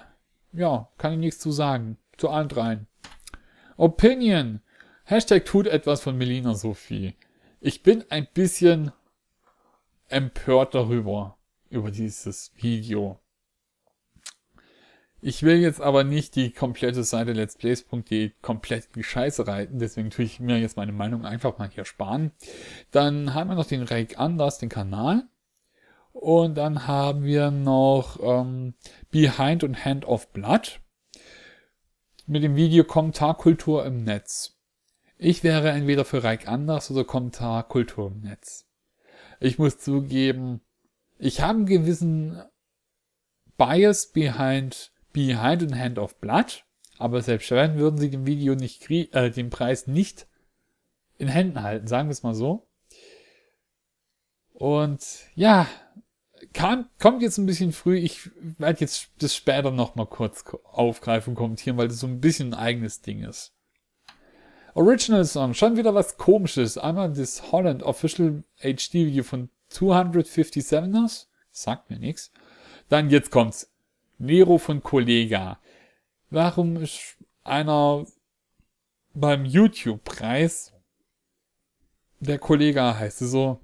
Ja, kann ich nichts zu sagen. Zu allen dreien. Opinion. Hashtag tut etwas von Melina Sophie. Ich bin ein bisschen empört darüber. über dieses Video. Ich will jetzt aber nicht die komplette Seite letsplays.de komplett in die Scheiße reiten, deswegen tue ich mir jetzt meine Meinung einfach mal hier sparen. Dann haben wir noch den Rake Anders, den Kanal. Und dann haben wir noch ähm, Behind und Hand of Blood. Mit dem Video Kommentarkultur im Netz. Ich wäre entweder für Reich Anders oder Kommentarkultur im Netz. Ich muss zugeben, ich habe einen gewissen Bias behind Behind and Hand of Blood. Aber selbst wenn, würden sie dem Video nicht äh, den Preis nicht in Händen halten, sagen wir es mal so. Und ja, kam, kommt jetzt ein bisschen früh. Ich werde jetzt das später nochmal kurz aufgreifen und kommentieren, weil das so ein bisschen ein eigenes Ding ist. Original Song, schon wieder was komisches. Einmal das Holland Official HD Video von 257ers. Sagt mir nichts. Dann jetzt kommt's. Nero von Kollega. Warum ist einer beim YouTube-Preis der Kollega heißt so?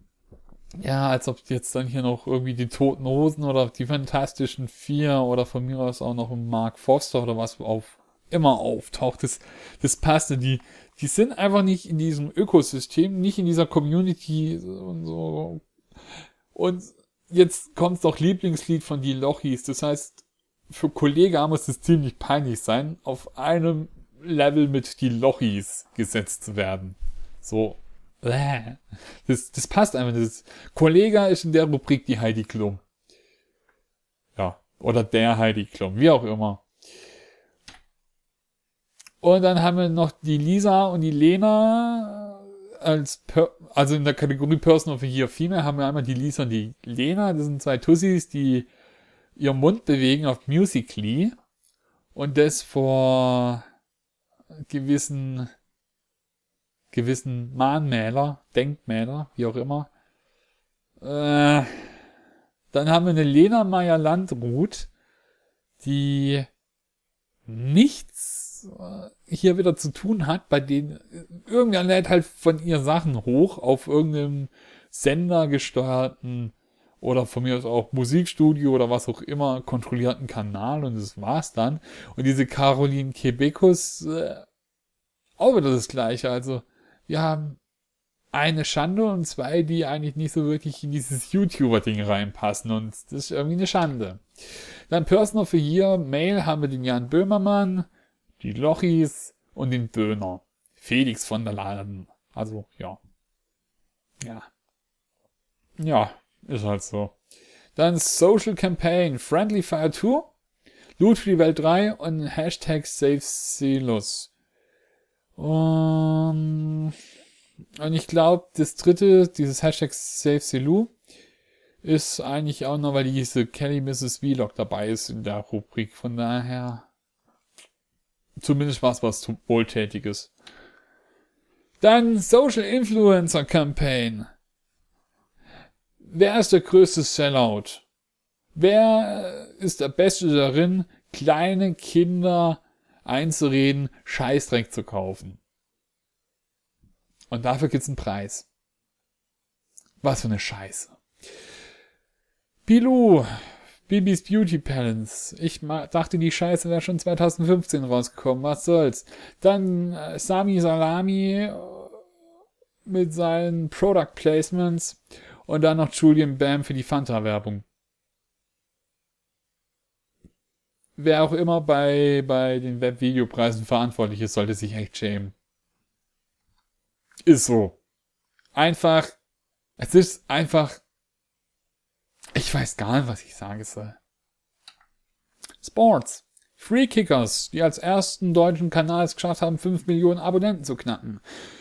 Ja, als ob jetzt dann hier noch irgendwie die Toten Hosen oder die Fantastischen Vier oder von mir aus auch noch ein Mark Foster oder was auf immer auftaucht. Das, das passte. Die, die sind einfach nicht in diesem Ökosystem, nicht in dieser Community und so. Und jetzt kommt doch Lieblingslied von die Lochis. Das heißt, für Kollega muss es ziemlich peinlich sein, auf einem Level mit die Lochis gesetzt zu werden. So. Das, das passt einfach. Das Kollega ist in der Rubrik die Heidi Klum. Ja. Oder der Heidi Klum. Wie auch immer. Und dann haben wir noch die Lisa und die Lena als, per also in der Kategorie Person of the Year Female haben wir einmal die Lisa und die Lena. Das sind zwei Tussis, die ihren Mund bewegen auf Musically und das vor gewissen gewissen Mahnmäler, Denkmäler, wie auch immer. Äh, dann haben wir eine Lena Meyer Landrut, die nichts äh, hier wieder zu tun hat, bei denen irgendwer lädt halt von ihr Sachen hoch auf irgendeinem Sender gesteuerten oder von mir aus auch Musikstudio oder was auch immer kontrollierten Kanal und das war's dann. Und diese Caroline Quebecus, äh, auch wieder das gleiche. Also wir haben eine Schande und zwei, die eigentlich nicht so wirklich in dieses YouTuber-Ding reinpassen und das ist irgendwie eine Schande. Dann Personal für hier, Mail haben wir den Jan Böhmermann, die Lochis und den Böhner. Felix von der Laden. Also, ja. Ja. Ja, ist halt so. Dann Social Campaign, Friendly Fire 2, Loot für die Welt 3 und Hashtag Save Silos. Und, ich glaube, das dritte, dieses Hashtag Save Selu, ist eigentlich auch noch, weil diese Kelly Mrs. Vlog dabei ist in der Rubrik. Von daher, zumindest was was Wohltätiges. Dann Social Influencer Campaign. Wer ist der größte Sellout? Wer ist der Beste darin, kleine Kinder einzureden, Scheißdreck zu kaufen? Und dafür gibt's einen Preis. Was für eine Scheiße. Bilou, Bibis Beauty Palace. Ich dachte, die Scheiße wäre schon 2015 rausgekommen. Was soll's? Dann äh, Sami Salami äh, mit seinen Product Placements und dann noch Julian Bam für die Fanta-Werbung. Wer auch immer bei, bei den Webvideopreisen verantwortlich ist, sollte sich echt schämen. Ist so. Einfach, es ist einfach, ich weiß gar nicht, was ich sagen soll. Sports. Free Kickers, die als ersten deutschen Kanal es geschafft haben, 5 Millionen Abonnenten zu knacken.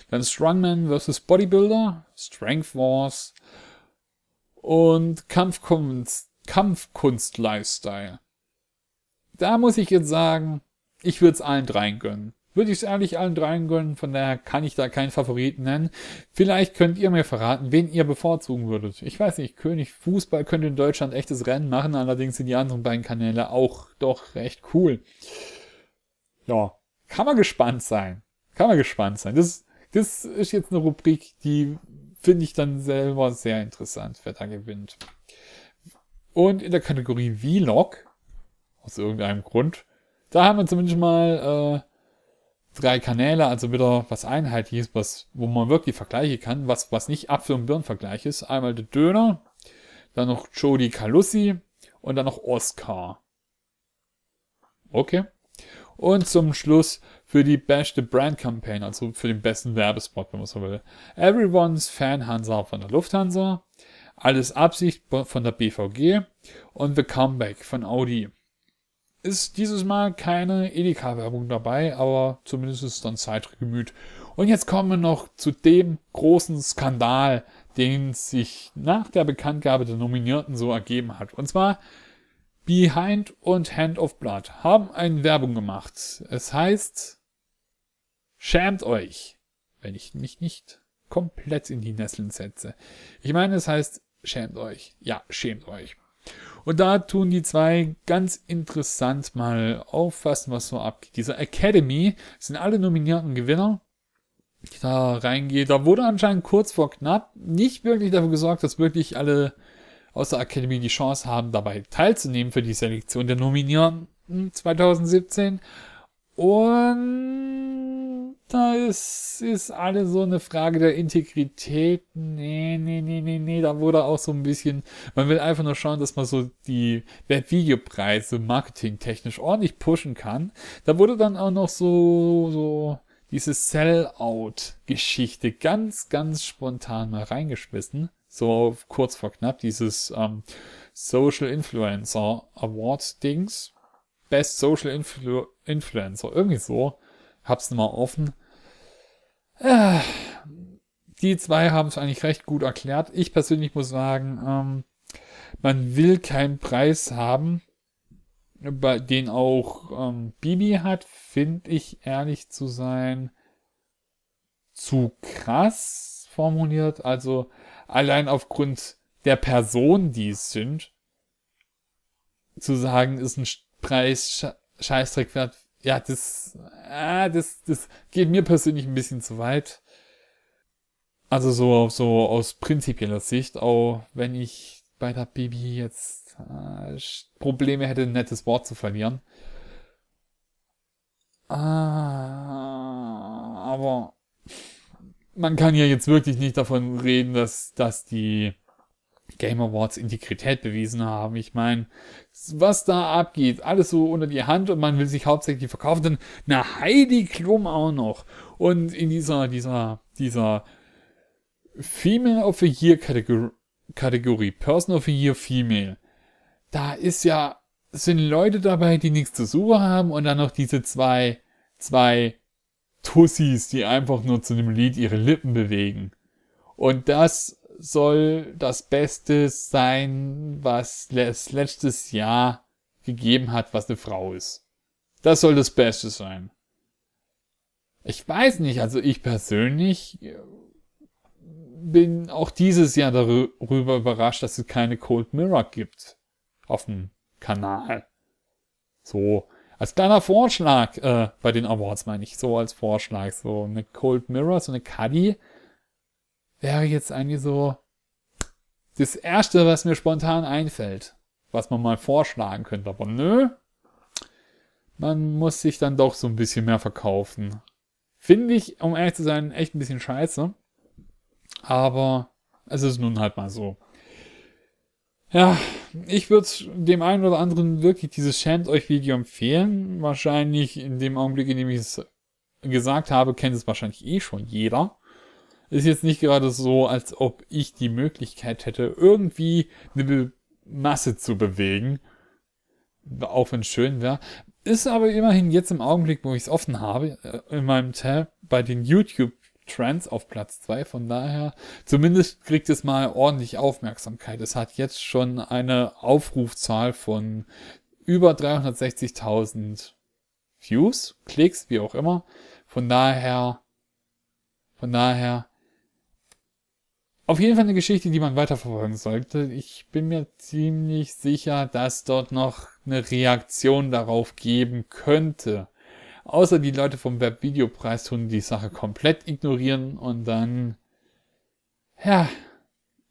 Dann Strongman vs. Bodybuilder, Strength Wars, und Kampfkunst, Kampfkunst-Lifestyle. Da muss ich jetzt sagen, ich würde es allen dreien gönnen. Würde ich es ehrlich allen dreien gönnen, von daher kann ich da keinen Favoriten nennen. Vielleicht könnt ihr mir verraten, wen ihr bevorzugen würdet. Ich weiß nicht, König Fußball könnte in Deutschland echtes Rennen machen, allerdings sind die anderen beiden Kanäle auch doch recht cool. Ja, kann man gespannt sein. Kann man gespannt sein. Das, das ist jetzt eine Rubrik, die finde ich dann selber sehr interessant, wer da gewinnt. Und in der Kategorie Vlog, aus irgendeinem Grund, da haben wir zumindest mal äh, drei Kanäle, also wieder was einheitliches, was, wo man wirklich Vergleiche kann, was, was nicht Apfel- und Birnenvergleich ist. Einmal der Döner, dann noch Jody Calussi und dann noch Oscar. Okay. Und zum Schluss für die beste Brand Campaign, also für den besten Werbespot, wenn man so will. Everyone's Fan Hansa von der Lufthansa, Alles Absicht von der BVG und The Comeback von Audi. Ist dieses Mal keine Edeka-Werbung dabei, aber zumindest ist es dann zeitgemüht. Und jetzt kommen wir noch zu dem großen Skandal, den sich nach der Bekanntgabe der Nominierten so ergeben hat. Und zwar Behind und Hand of Blood haben eine Werbung gemacht. Es heißt, schämt euch, wenn ich mich nicht komplett in die Nesseln setze. Ich meine, es heißt, schämt euch. Ja, schämt euch. Und da tun die zwei ganz interessant mal auffassen, was so abgeht. Dieser Academy sind alle nominierten Gewinner da reingeht. Da wurde anscheinend kurz vor knapp nicht wirklich dafür gesorgt, dass wirklich alle aus der Academy die Chance haben, dabei teilzunehmen für die Selektion der Nominierten 2017. Und da ist, ist alles so eine Frage der Integrität. Nee, nee, nee, nee, nee, da wurde auch so ein bisschen, man will einfach nur schauen, dass man so die Webvideopreise marketingtechnisch ordentlich pushen kann. Da wurde dann auch noch so, so diese Sellout-Geschichte ganz, ganz spontan mal reingeschmissen. So kurz vor knapp, dieses ähm, Social Influencer Award-Dings. Best Social Influ Influencer, irgendwie so. Hab's nochmal offen. Äh, die zwei haben es eigentlich recht gut erklärt. Ich persönlich muss sagen, ähm, man will keinen Preis haben, bei den auch ähm, Bibi hat, finde ich ehrlich zu sein zu krass formuliert. Also allein aufgrund der Person, die es sind, zu sagen, ist ein Preis Scheißdreck wert. Ja, das, ah, das, das geht mir persönlich ein bisschen zu weit. Also so, so aus prinzipieller Sicht, auch wenn ich bei der Bibi jetzt äh, Probleme hätte, ein nettes Wort zu verlieren. Ah, aber man kann ja jetzt wirklich nicht davon reden, dass, dass die Game Awards Integrität bewiesen haben. Ich meine, was da abgeht, alles so unter die Hand und man will sich hauptsächlich verkaufen, dann eine Heidi Klum auch noch. Und in dieser, dieser, dieser Female of the Year Kategorie, Kategorie Person of the Year Female, da ist ja, sind Leute dabei, die nichts zu suchen haben und dann noch diese zwei, zwei Tussis, die einfach nur zu dem Lied ihre Lippen bewegen. Und das soll das Beste sein, was es letztes Jahr gegeben hat, was eine Frau ist. Das soll das Beste sein. Ich weiß nicht, also ich persönlich äh, bin auch dieses Jahr darüber überrascht, dass es keine Cold Mirror gibt auf dem Kanal. So, als kleiner Vorschlag, äh, bei den Awards meine ich, so als Vorschlag, so eine Cold Mirror, so eine Cuddy, wäre jetzt eigentlich so das erste, was mir spontan einfällt, was man mal vorschlagen könnte. Aber nö, man muss sich dann doch so ein bisschen mehr verkaufen. Finde ich, um ehrlich zu sein, echt ein bisschen scheiße. Aber es ist nun halt mal so. Ja, ich würde dem einen oder anderen wirklich dieses Schämt euch Video empfehlen. Wahrscheinlich in dem Augenblick, in dem ich es gesagt habe, kennt es wahrscheinlich eh schon jeder. Ist jetzt nicht gerade so, als ob ich die Möglichkeit hätte, irgendwie eine Masse zu bewegen. Auch wenn es schön wäre. Ist aber immerhin jetzt im Augenblick, wo ich es offen habe, äh, in meinem Tab bei den YouTube Trends auf Platz 2. Von daher, zumindest kriegt es mal ordentlich Aufmerksamkeit. Es hat jetzt schon eine Aufrufzahl von über 360.000 Views, Klicks, wie auch immer. Von daher, von daher, auf jeden Fall eine Geschichte, die man weiterverfolgen sollte. Ich bin mir ziemlich sicher, dass dort noch eine Reaktion darauf geben könnte. Außer die Leute vom Webvideopreis tun die Sache komplett ignorieren und dann, ja,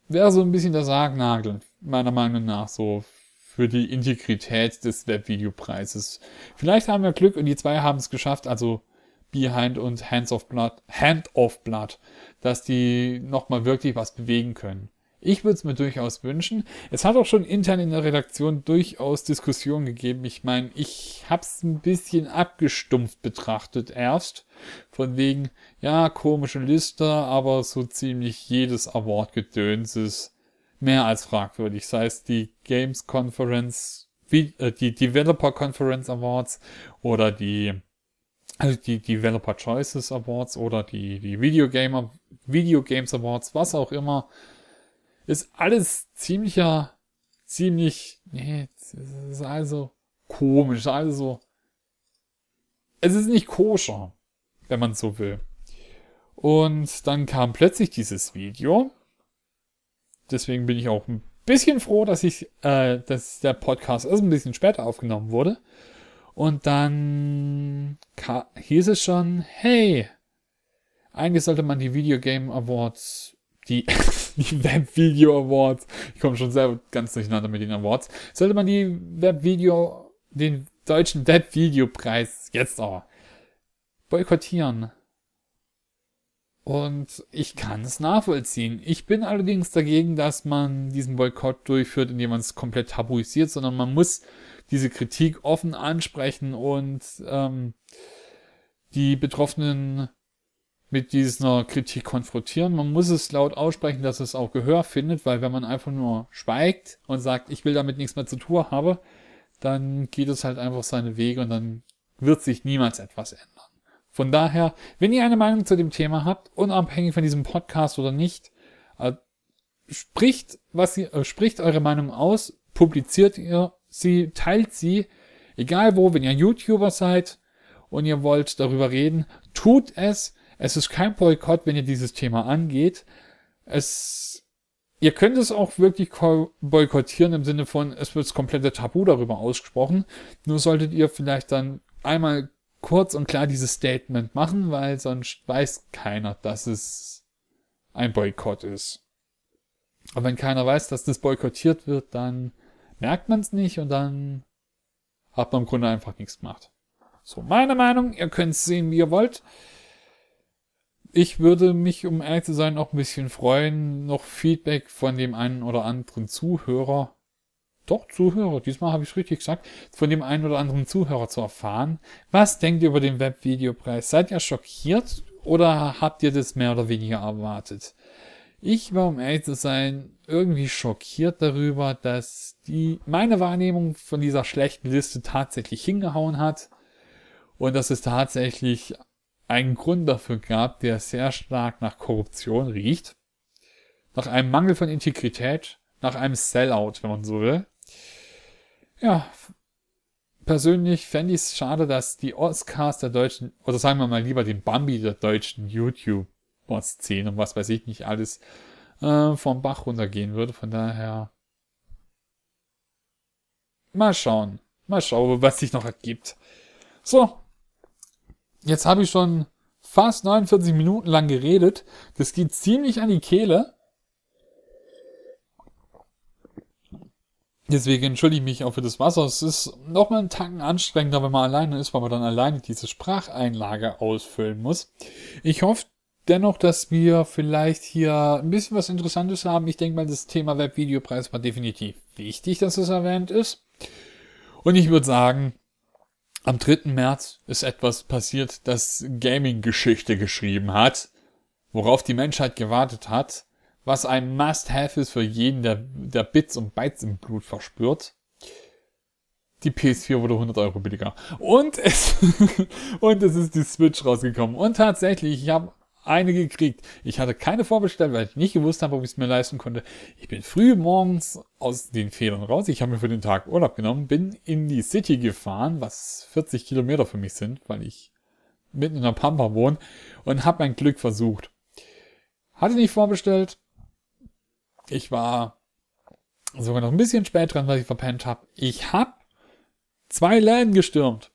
wäre so ein bisschen der Sargnagel, meiner Meinung nach, so für die Integrität des Webvideopreises. Vielleicht haben wir Glück und die zwei haben es geschafft, also Behind und Hands of Blood, Hand of Blood, dass die nochmal wirklich was bewegen können. Ich würde es mir durchaus wünschen. Es hat auch schon intern in der Redaktion durchaus Diskussionen gegeben. Ich meine, ich habe es ein bisschen abgestumpft betrachtet erst. Von wegen, ja, komische Liste, aber so ziemlich jedes Award-Gedöns ist mehr als fragwürdig. Sei es die Games Conference, äh, die Developer Conference Awards oder die also die Developer Choices Awards oder die, die Video, Gamer, Video Games Awards, was auch immer ist alles ziemlicher, ziemlich, nee, es ist also komisch, also, es ist nicht koscher, wenn man so will. Und dann kam plötzlich dieses Video. Deswegen bin ich auch ein bisschen froh, dass ich, äh, dass der Podcast erst ein bisschen später aufgenommen wurde. Und dann hieß es schon, hey, eigentlich sollte man die Video Game Awards die, die Webvideo Awards, ich komme schon selber ganz durcheinander mit den Awards, sollte man die Webvideo, den deutschen Webvideopreis jetzt aber boykottieren. Und ich kann es nachvollziehen. Ich bin allerdings dagegen, dass man diesen Boykott durchführt, indem man es komplett tabuisiert, sondern man muss diese Kritik offen ansprechen und ähm, die betroffenen mit dieser Kritik konfrontieren. Man muss es laut aussprechen, dass es auch Gehör findet, weil wenn man einfach nur schweigt und sagt, ich will damit nichts mehr zu tun haben, dann geht es halt einfach seine Wege und dann wird sich niemals etwas ändern. Von daher, wenn ihr eine Meinung zu dem Thema habt, unabhängig von diesem Podcast oder nicht, äh, spricht, was ihr, äh, spricht eure Meinung aus, publiziert ihr sie, teilt sie, egal wo, wenn ihr YouTuber seid und ihr wollt darüber reden, tut es, es ist kein Boykott, wenn ihr dieses Thema angeht. Es, ihr könnt es auch wirklich boykottieren im Sinne von, es wird das komplette Tabu darüber ausgesprochen. Nur solltet ihr vielleicht dann einmal kurz und klar dieses Statement machen, weil sonst weiß keiner, dass es ein Boykott ist. Aber wenn keiner weiß, dass das boykottiert wird, dann merkt man es nicht und dann hat man im Grunde einfach nichts gemacht. So, meine Meinung, ihr könnt es sehen, wie ihr wollt ich würde mich, um ehrlich zu sein, auch ein bisschen freuen, noch Feedback von dem einen oder anderen Zuhörer, doch Zuhörer, diesmal habe ich es richtig gesagt, von dem einen oder anderen Zuhörer zu erfahren. Was denkt ihr über den Webvideopreis? Seid ihr schockiert oder habt ihr das mehr oder weniger erwartet? Ich war, um ehrlich zu sein, irgendwie schockiert darüber, dass die, meine Wahrnehmung von dieser schlechten Liste tatsächlich hingehauen hat und dass es tatsächlich einen Grund dafür gab, der sehr stark nach Korruption riecht, nach einem Mangel von Integrität, nach einem Sellout, wenn man so will. Ja, persönlich fände ich es schade, dass die Oscars der deutschen, oder sagen wir mal lieber den Bambi der deutschen YouTube-Szene und was weiß ich nicht alles, äh, vom Bach runtergehen würde. Von daher, mal schauen. Mal schauen, was sich noch ergibt. So, Jetzt habe ich schon fast 49 Minuten lang geredet. Das geht ziemlich an die Kehle. Deswegen entschuldige ich mich auch für das Wasser. Es ist nochmal einen Tacken anstrengender, wenn man alleine ist, weil man dann alleine diese Spracheinlage ausfüllen muss. Ich hoffe dennoch, dass wir vielleicht hier ein bisschen was Interessantes haben. Ich denke mal, das Thema Webvideopreis war definitiv wichtig, dass es erwähnt ist. Und ich würde sagen, am 3. März ist etwas passiert, das Gaming-Geschichte geschrieben hat, worauf die Menschheit gewartet hat, was ein Must-Have ist für jeden, der, der Bits und Bytes im Blut verspürt. Die PS4 wurde 100 Euro billiger. Und es, und es ist die Switch rausgekommen. Und tatsächlich, ich habe eine gekriegt. Ich hatte keine vorbestellt, weil ich nicht gewusst habe, ob ich es mir leisten konnte. Ich bin früh morgens aus den Fehlern raus. Ich habe mir für den Tag Urlaub genommen, bin in die City gefahren, was 40 Kilometer für mich sind, weil ich mitten in der Pampa wohne und habe mein Glück versucht. Hatte nicht vorbestellt. Ich war sogar noch ein bisschen spät dran, weil ich verpennt habe. Ich habe zwei Läden gestürmt.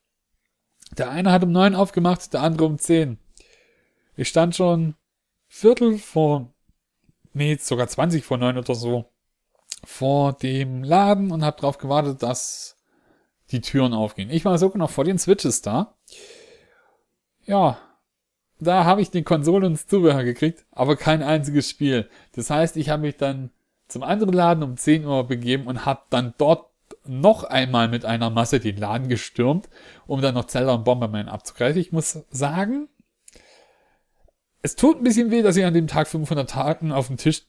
Der eine hat um neun aufgemacht, der andere um zehn. Ich stand schon Viertel vor, nee, sogar 20 vor neun oder so vor dem Laden und habe darauf gewartet, dass die Türen aufgehen. Ich war sogar noch vor den Switches da. Ja, da habe ich die Konsole ins Zubehör gekriegt, aber kein einziges Spiel. Das heißt, ich habe mich dann zum anderen Laden um 10 Uhr begeben und habe dann dort noch einmal mit einer Masse den Laden gestürmt, um dann noch Zelda und Bomberman abzugreifen. Ich muss sagen, es tut ein bisschen weh, dass ich an dem Tag 500 Tagen auf dem Tisch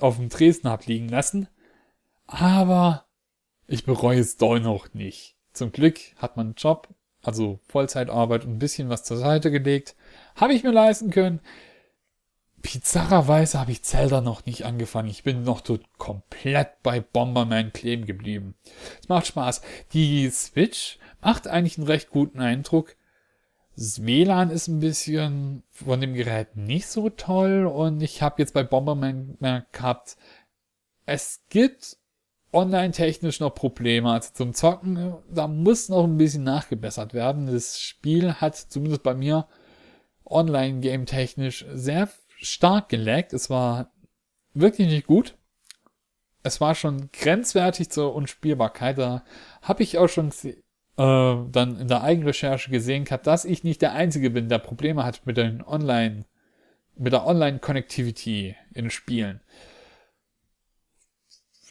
auf dem Dresden hab liegen lassen. Aber ich bereue es doch noch nicht. Zum Glück hat man einen Job, also Vollzeitarbeit und ein bisschen was zur Seite gelegt. Habe ich mir leisten können. Bizarrerweise habe ich Zelda noch nicht angefangen. Ich bin noch tot komplett bei Bomberman kleben geblieben. Es macht Spaß. Die Switch macht eigentlich einen recht guten Eindruck. Das WLAN ist ein bisschen von dem Gerät nicht so toll und ich habe jetzt bei Bomberman gehabt, es gibt online-technisch noch Probleme. Also zum Zocken, da muss noch ein bisschen nachgebessert werden. Das Spiel hat zumindest bei mir online-game technisch sehr stark gelaggt. Es war wirklich nicht gut. Es war schon grenzwertig zur Unspielbarkeit. Da habe ich auch schon äh, dann in der Eigenrecherche gesehen gehabt, dass ich nicht der Einzige bin, der Probleme hat mit den Online, mit der Online-Connectivity in Spielen.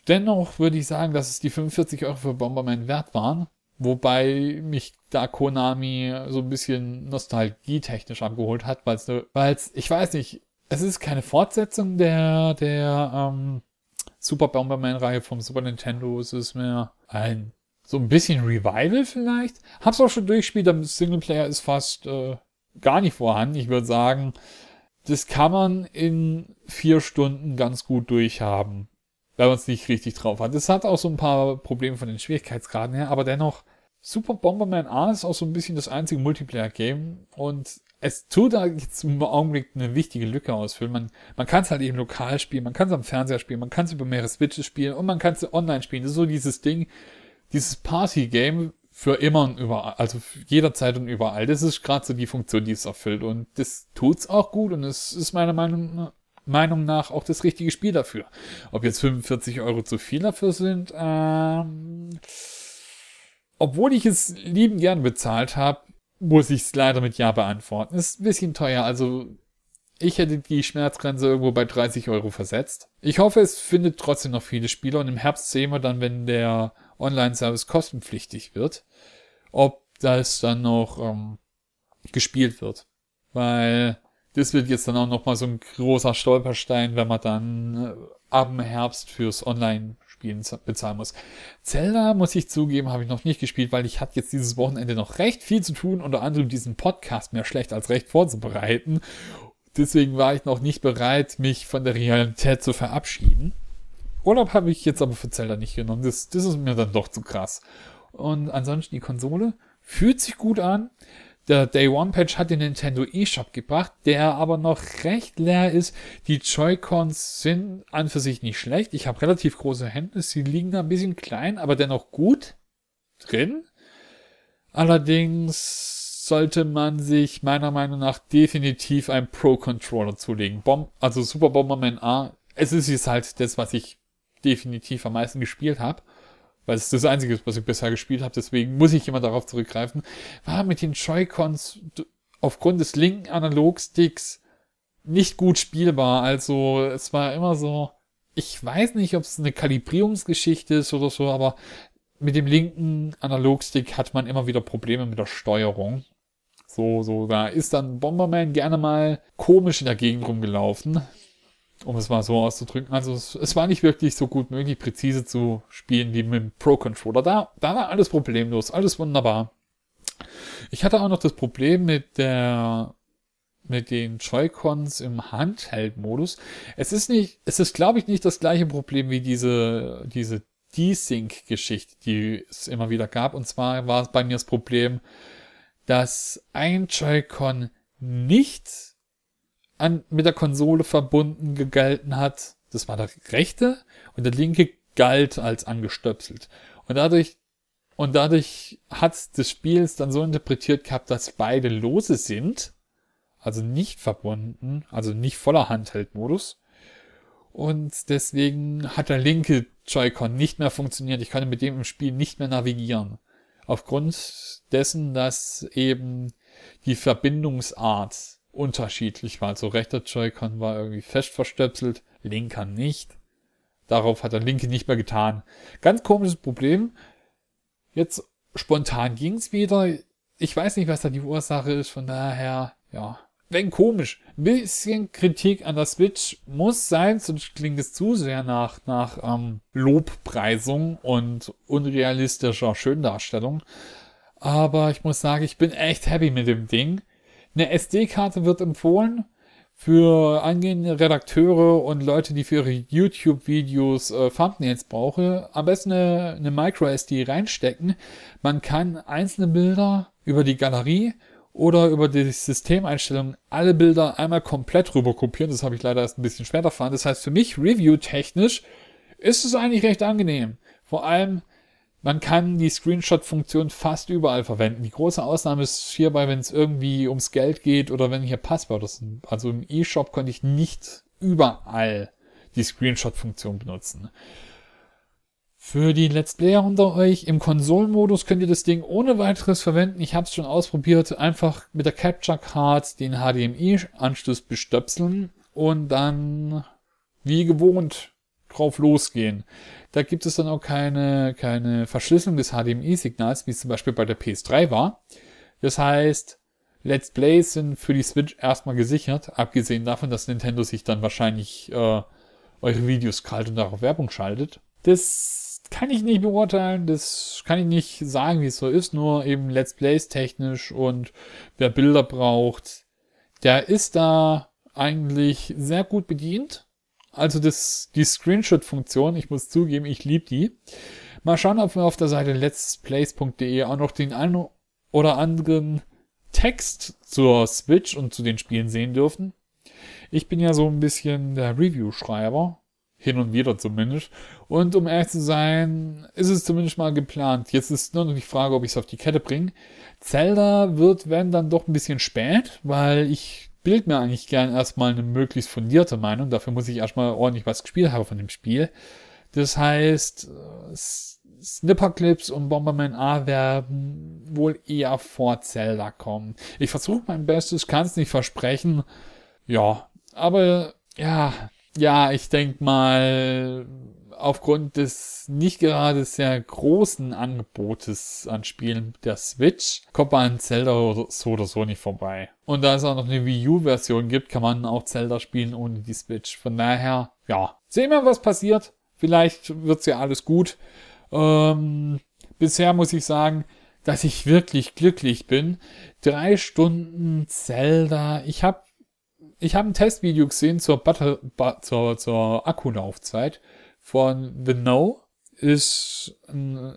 Dennoch würde ich sagen, dass es die 45 Euro für Bomberman wert waren. Wobei mich da Konami so ein bisschen nostalgietechnisch abgeholt hat, weil es, ich weiß nicht, es ist keine Fortsetzung der, der ähm, Super Bomberman-Reihe vom Super Nintendo. Es ist mehr ein so ein bisschen Revival vielleicht. Hab's auch schon durchgespielt, der Singleplayer ist fast äh, gar nicht vorhanden. Ich würde sagen, das kann man in vier Stunden ganz gut durchhaben wenn man es nicht richtig drauf hat. Es hat auch so ein paar Probleme von den Schwierigkeitsgraden her, aber dennoch, Super Bomberman A ist auch so ein bisschen das einzige Multiplayer-Game und es tut da jetzt im Augenblick eine wichtige Lücke ausfüllen. Man, man kann es halt eben lokal spielen, man kann es am Fernseher spielen, man kann es über mehrere Switches spielen und man kann es online spielen. Das ist so dieses Ding, dieses Party-Game für immer und überall, also jederzeit und überall. Das ist gerade so die Funktion, die es erfüllt und das tut's auch gut und es ist meiner Meinung Meinung nach auch das richtige Spiel dafür. Ob jetzt 45 Euro zu viel dafür sind, ähm, obwohl ich es lieben gern bezahlt habe, muss ich es leider mit Ja beantworten. Ist ein bisschen teuer, also ich hätte die Schmerzgrenze irgendwo bei 30 Euro versetzt. Ich hoffe, es findet trotzdem noch viele Spieler und im Herbst sehen wir dann, wenn der Online-Service kostenpflichtig wird, ob das dann noch ähm, gespielt wird. Weil das wird jetzt dann auch nochmal so ein großer Stolperstein, wenn man dann äh, ab dem Herbst fürs Online-Spielen bezahlen muss. Zelda, muss ich zugeben, habe ich noch nicht gespielt, weil ich hatte jetzt dieses Wochenende noch recht viel zu tun, unter anderem diesen Podcast mehr schlecht als recht vorzubereiten. Deswegen war ich noch nicht bereit, mich von der Realität zu verabschieden. Urlaub habe ich jetzt aber für Zelda nicht genommen. Das, das ist mir dann doch zu krass. Und ansonsten die Konsole fühlt sich gut an. Der Day One Patch hat den Nintendo eShop gebracht, der aber noch recht leer ist. Die Joy-Cons sind an für sich nicht schlecht. Ich habe relativ große Hände. Sie liegen da ein bisschen klein, aber dennoch gut drin. Allerdings sollte man sich meiner Meinung nach definitiv einen Pro-Controller zulegen. Bomb also Super Bomberman A. Es ist jetzt halt das, was ich definitiv am meisten gespielt habe weil es das Einzige ist, was ich bisher gespielt habe, deswegen muss ich immer darauf zurückgreifen, war mit den Joy-Cons aufgrund des linken Analogsticks nicht gut spielbar. Also es war immer so, ich weiß nicht, ob es eine Kalibrierungsgeschichte ist oder so, aber mit dem linken Analogstick hat man immer wieder Probleme mit der Steuerung. So, so, da ist dann Bomberman gerne mal komisch in der Gegend rumgelaufen um es mal so auszudrücken. Also es, es, war nicht wirklich so gut möglich, präzise zu spielen wie mit dem Pro-Controller. Da, da war alles problemlos, alles wunderbar. Ich hatte auch noch das Problem mit der mit den Joy-Cons im Handheld-Modus. Es ist nicht, es ist glaube ich nicht das gleiche Problem wie diese diese Desync-Geschichte, die es immer wieder gab. Und zwar war es bei mir das Problem, dass ein Joy-Con nicht an, mit der Konsole verbunden gegalten hat. Das war der rechte und der linke galt als angestöpselt. Und dadurch, und dadurch hat das Spiel es dann so interpretiert gehabt, dass beide lose sind, also nicht verbunden, also nicht voller Handheldmodus. Und deswegen hat der linke Joy-Con nicht mehr funktioniert. Ich konnte mit dem im Spiel nicht mehr navigieren. Aufgrund dessen, dass eben die Verbindungsart unterschiedlich war. Also rechter Joy-Con war irgendwie fest verstöpselt, linker nicht. Darauf hat der linke nicht mehr getan. Ganz komisches Problem. Jetzt spontan ging's wieder. Ich weiß nicht, was da die Ursache ist, von daher, ja, wenn komisch. Ein bisschen Kritik an der Switch muss sein, sonst klingt es zu sehr nach, nach ähm, Lobpreisung und unrealistischer Schöndarstellung. Aber ich muss sagen, ich bin echt happy mit dem Ding. Eine SD-Karte wird empfohlen für angehende Redakteure und Leute, die für ihre YouTube-Videos äh, Thumbnails brauchen. Am besten eine, eine Micro-SD reinstecken. Man kann einzelne Bilder über die Galerie oder über die Systemeinstellungen alle Bilder einmal komplett rüber kopieren. Das habe ich leider erst ein bisschen später erfahren. Das heißt, für mich review-technisch ist es eigentlich recht angenehm. Vor allem, man kann die Screenshot-Funktion fast überall verwenden. Die große Ausnahme ist hierbei, wenn es irgendwie ums Geld geht oder wenn hier Passwörter sind. Also im E-Shop konnte ich nicht überall die Screenshot-Funktion benutzen. Für die Let's Player unter euch, im Konsolenmodus könnt ihr das Ding ohne weiteres verwenden. Ich habe es schon ausprobiert. Einfach mit der Capture Card den HDMI-Anschluss bestöpseln und dann wie gewohnt drauf losgehen. Da gibt es dann auch keine, keine Verschlüsselung des HDMI-Signals, wie es zum Beispiel bei der PS3 war. Das heißt, Let's Plays sind für die Switch erstmal gesichert, abgesehen davon, dass Nintendo sich dann wahrscheinlich äh, eure Videos kalt und darauf Werbung schaltet. Das kann ich nicht beurteilen, das kann ich nicht sagen, wie es so ist, nur eben Let's Plays technisch und wer Bilder braucht, der ist da eigentlich sehr gut bedient. Also das, die Screenshot-Funktion, ich muss zugeben, ich liebe die. Mal schauen, ob wir auf der Seite letsplays.de auch noch den einen oder anderen Text zur Switch und zu den Spielen sehen dürfen. Ich bin ja so ein bisschen der Review-Schreiber hin und wieder zumindest. Und um ehrlich zu sein, ist es zumindest mal geplant. Jetzt ist nur noch die Frage, ob ich es auf die Kette bringe. Zelda wird, wenn dann doch ein bisschen spät, weil ich bild mir eigentlich gern erstmal eine möglichst fundierte Meinung. Dafür muss ich erstmal ordentlich was gespielt haben von dem Spiel. Das heißt, Snipperclips und Bomberman A werden wohl eher vor Zelda kommen. Ich versuche mein Bestes, kann es nicht versprechen. Ja, aber ja, ja, ich denke mal, aufgrund des nicht gerade sehr großen Angebotes an Spielen der Switch kommt man an Zelda so oder so nicht vorbei. Und da es auch noch eine Wii U-Version gibt, kann man auch Zelda spielen ohne die Switch. Von daher, ja, sehen wir, was passiert. Vielleicht wird's ja alles gut. Ähm, bisher muss ich sagen, dass ich wirklich glücklich bin. Drei Stunden Zelda. Ich habe ich habe ein Testvideo gesehen zur, Butter, zur, zur Akkulaufzeit von The No. Ist,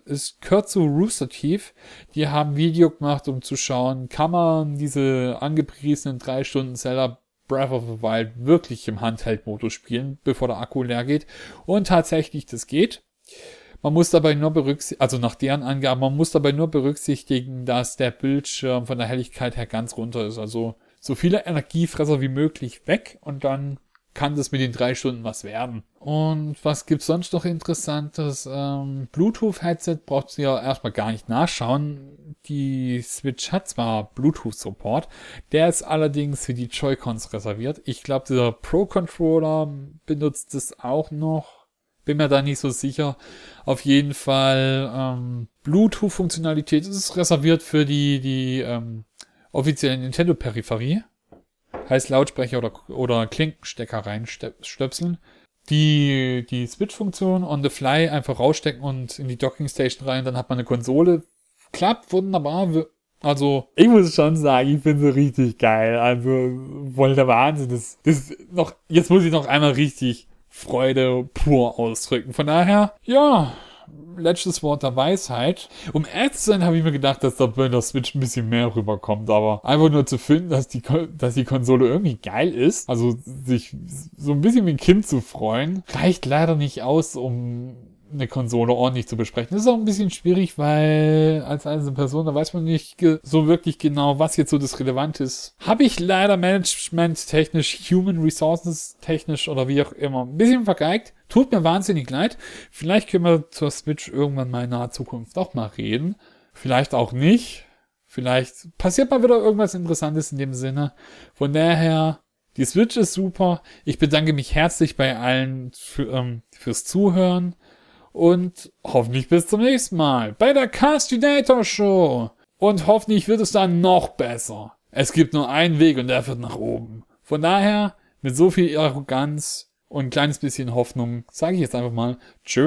ist gehört Rooster Teeth. Die haben Video gemacht, um zu schauen, kann man diese angepriesenen drei Stunden Zelda Breath of the Wild wirklich im Handheld-Modus spielen, bevor der Akku leer geht. Und tatsächlich, das geht. Man muss dabei nur berücksichtigen, also nach deren Angaben, man muss dabei nur berücksichtigen, dass der Bildschirm von der Helligkeit her ganz runter ist. Also so viele Energiefresser wie möglich weg und dann kann das mit den drei Stunden was werden. Und was gibt's sonst noch Interessantes? Ähm, Bluetooth-Headset braucht ihr ja erstmal gar nicht nachschauen. Die Switch hat zwar Bluetooth-Support, der ist allerdings für die Joy-Cons reserviert. Ich glaube, dieser Pro-Controller benutzt es auch noch. Bin mir da nicht so sicher. Auf jeden Fall ähm, Bluetooth-Funktionalität ist reserviert für die, die ähm, offiziellen Nintendo-Peripherie. Heißt Lautsprecher oder, oder Klinkenstecker reinstöpseln. Die, die Switch-Funktion on the fly einfach rausstecken und in die Docking-Station rein, dann hat man eine Konsole. Klappt wunderbar. Also, ich muss schon sagen, ich finde sie richtig geil. Also, voll der Wahnsinn. Das, das noch, jetzt muss ich noch einmal richtig Freude pur ausdrücken. Von daher, ja, letztes Wort der Weisheit. Um ehrlich zu sein, habe ich mir gedacht, dass da bei der Switch ein bisschen mehr rüberkommt. Aber einfach nur zu finden, dass die, dass die Konsole irgendwie geil ist, also sich so ein bisschen wie ein Kind zu freuen, reicht leider nicht aus, um eine Konsole ordentlich zu besprechen. Das ist auch ein bisschen schwierig, weil als einzelne Person, da weiß man nicht so wirklich genau, was jetzt so das Relevante ist. Habe ich leider Management-technisch, Human Resources-technisch oder wie auch immer ein bisschen vergeigt. Tut mir wahnsinnig leid. Vielleicht können wir zur Switch irgendwann mal in naher Zukunft auch mal reden. Vielleicht auch nicht. Vielleicht passiert mal wieder irgendwas Interessantes in dem Sinne. Von daher, die Switch ist super. Ich bedanke mich herzlich bei allen für, ähm, fürs Zuhören und hoffentlich bis zum nächsten Mal bei der Castinator Show. Und hoffentlich wird es dann noch besser. Es gibt nur einen Weg und der führt nach oben. Von daher, mit so viel Arroganz und ein kleines bisschen Hoffnung, sage ich jetzt einfach mal Tschüss.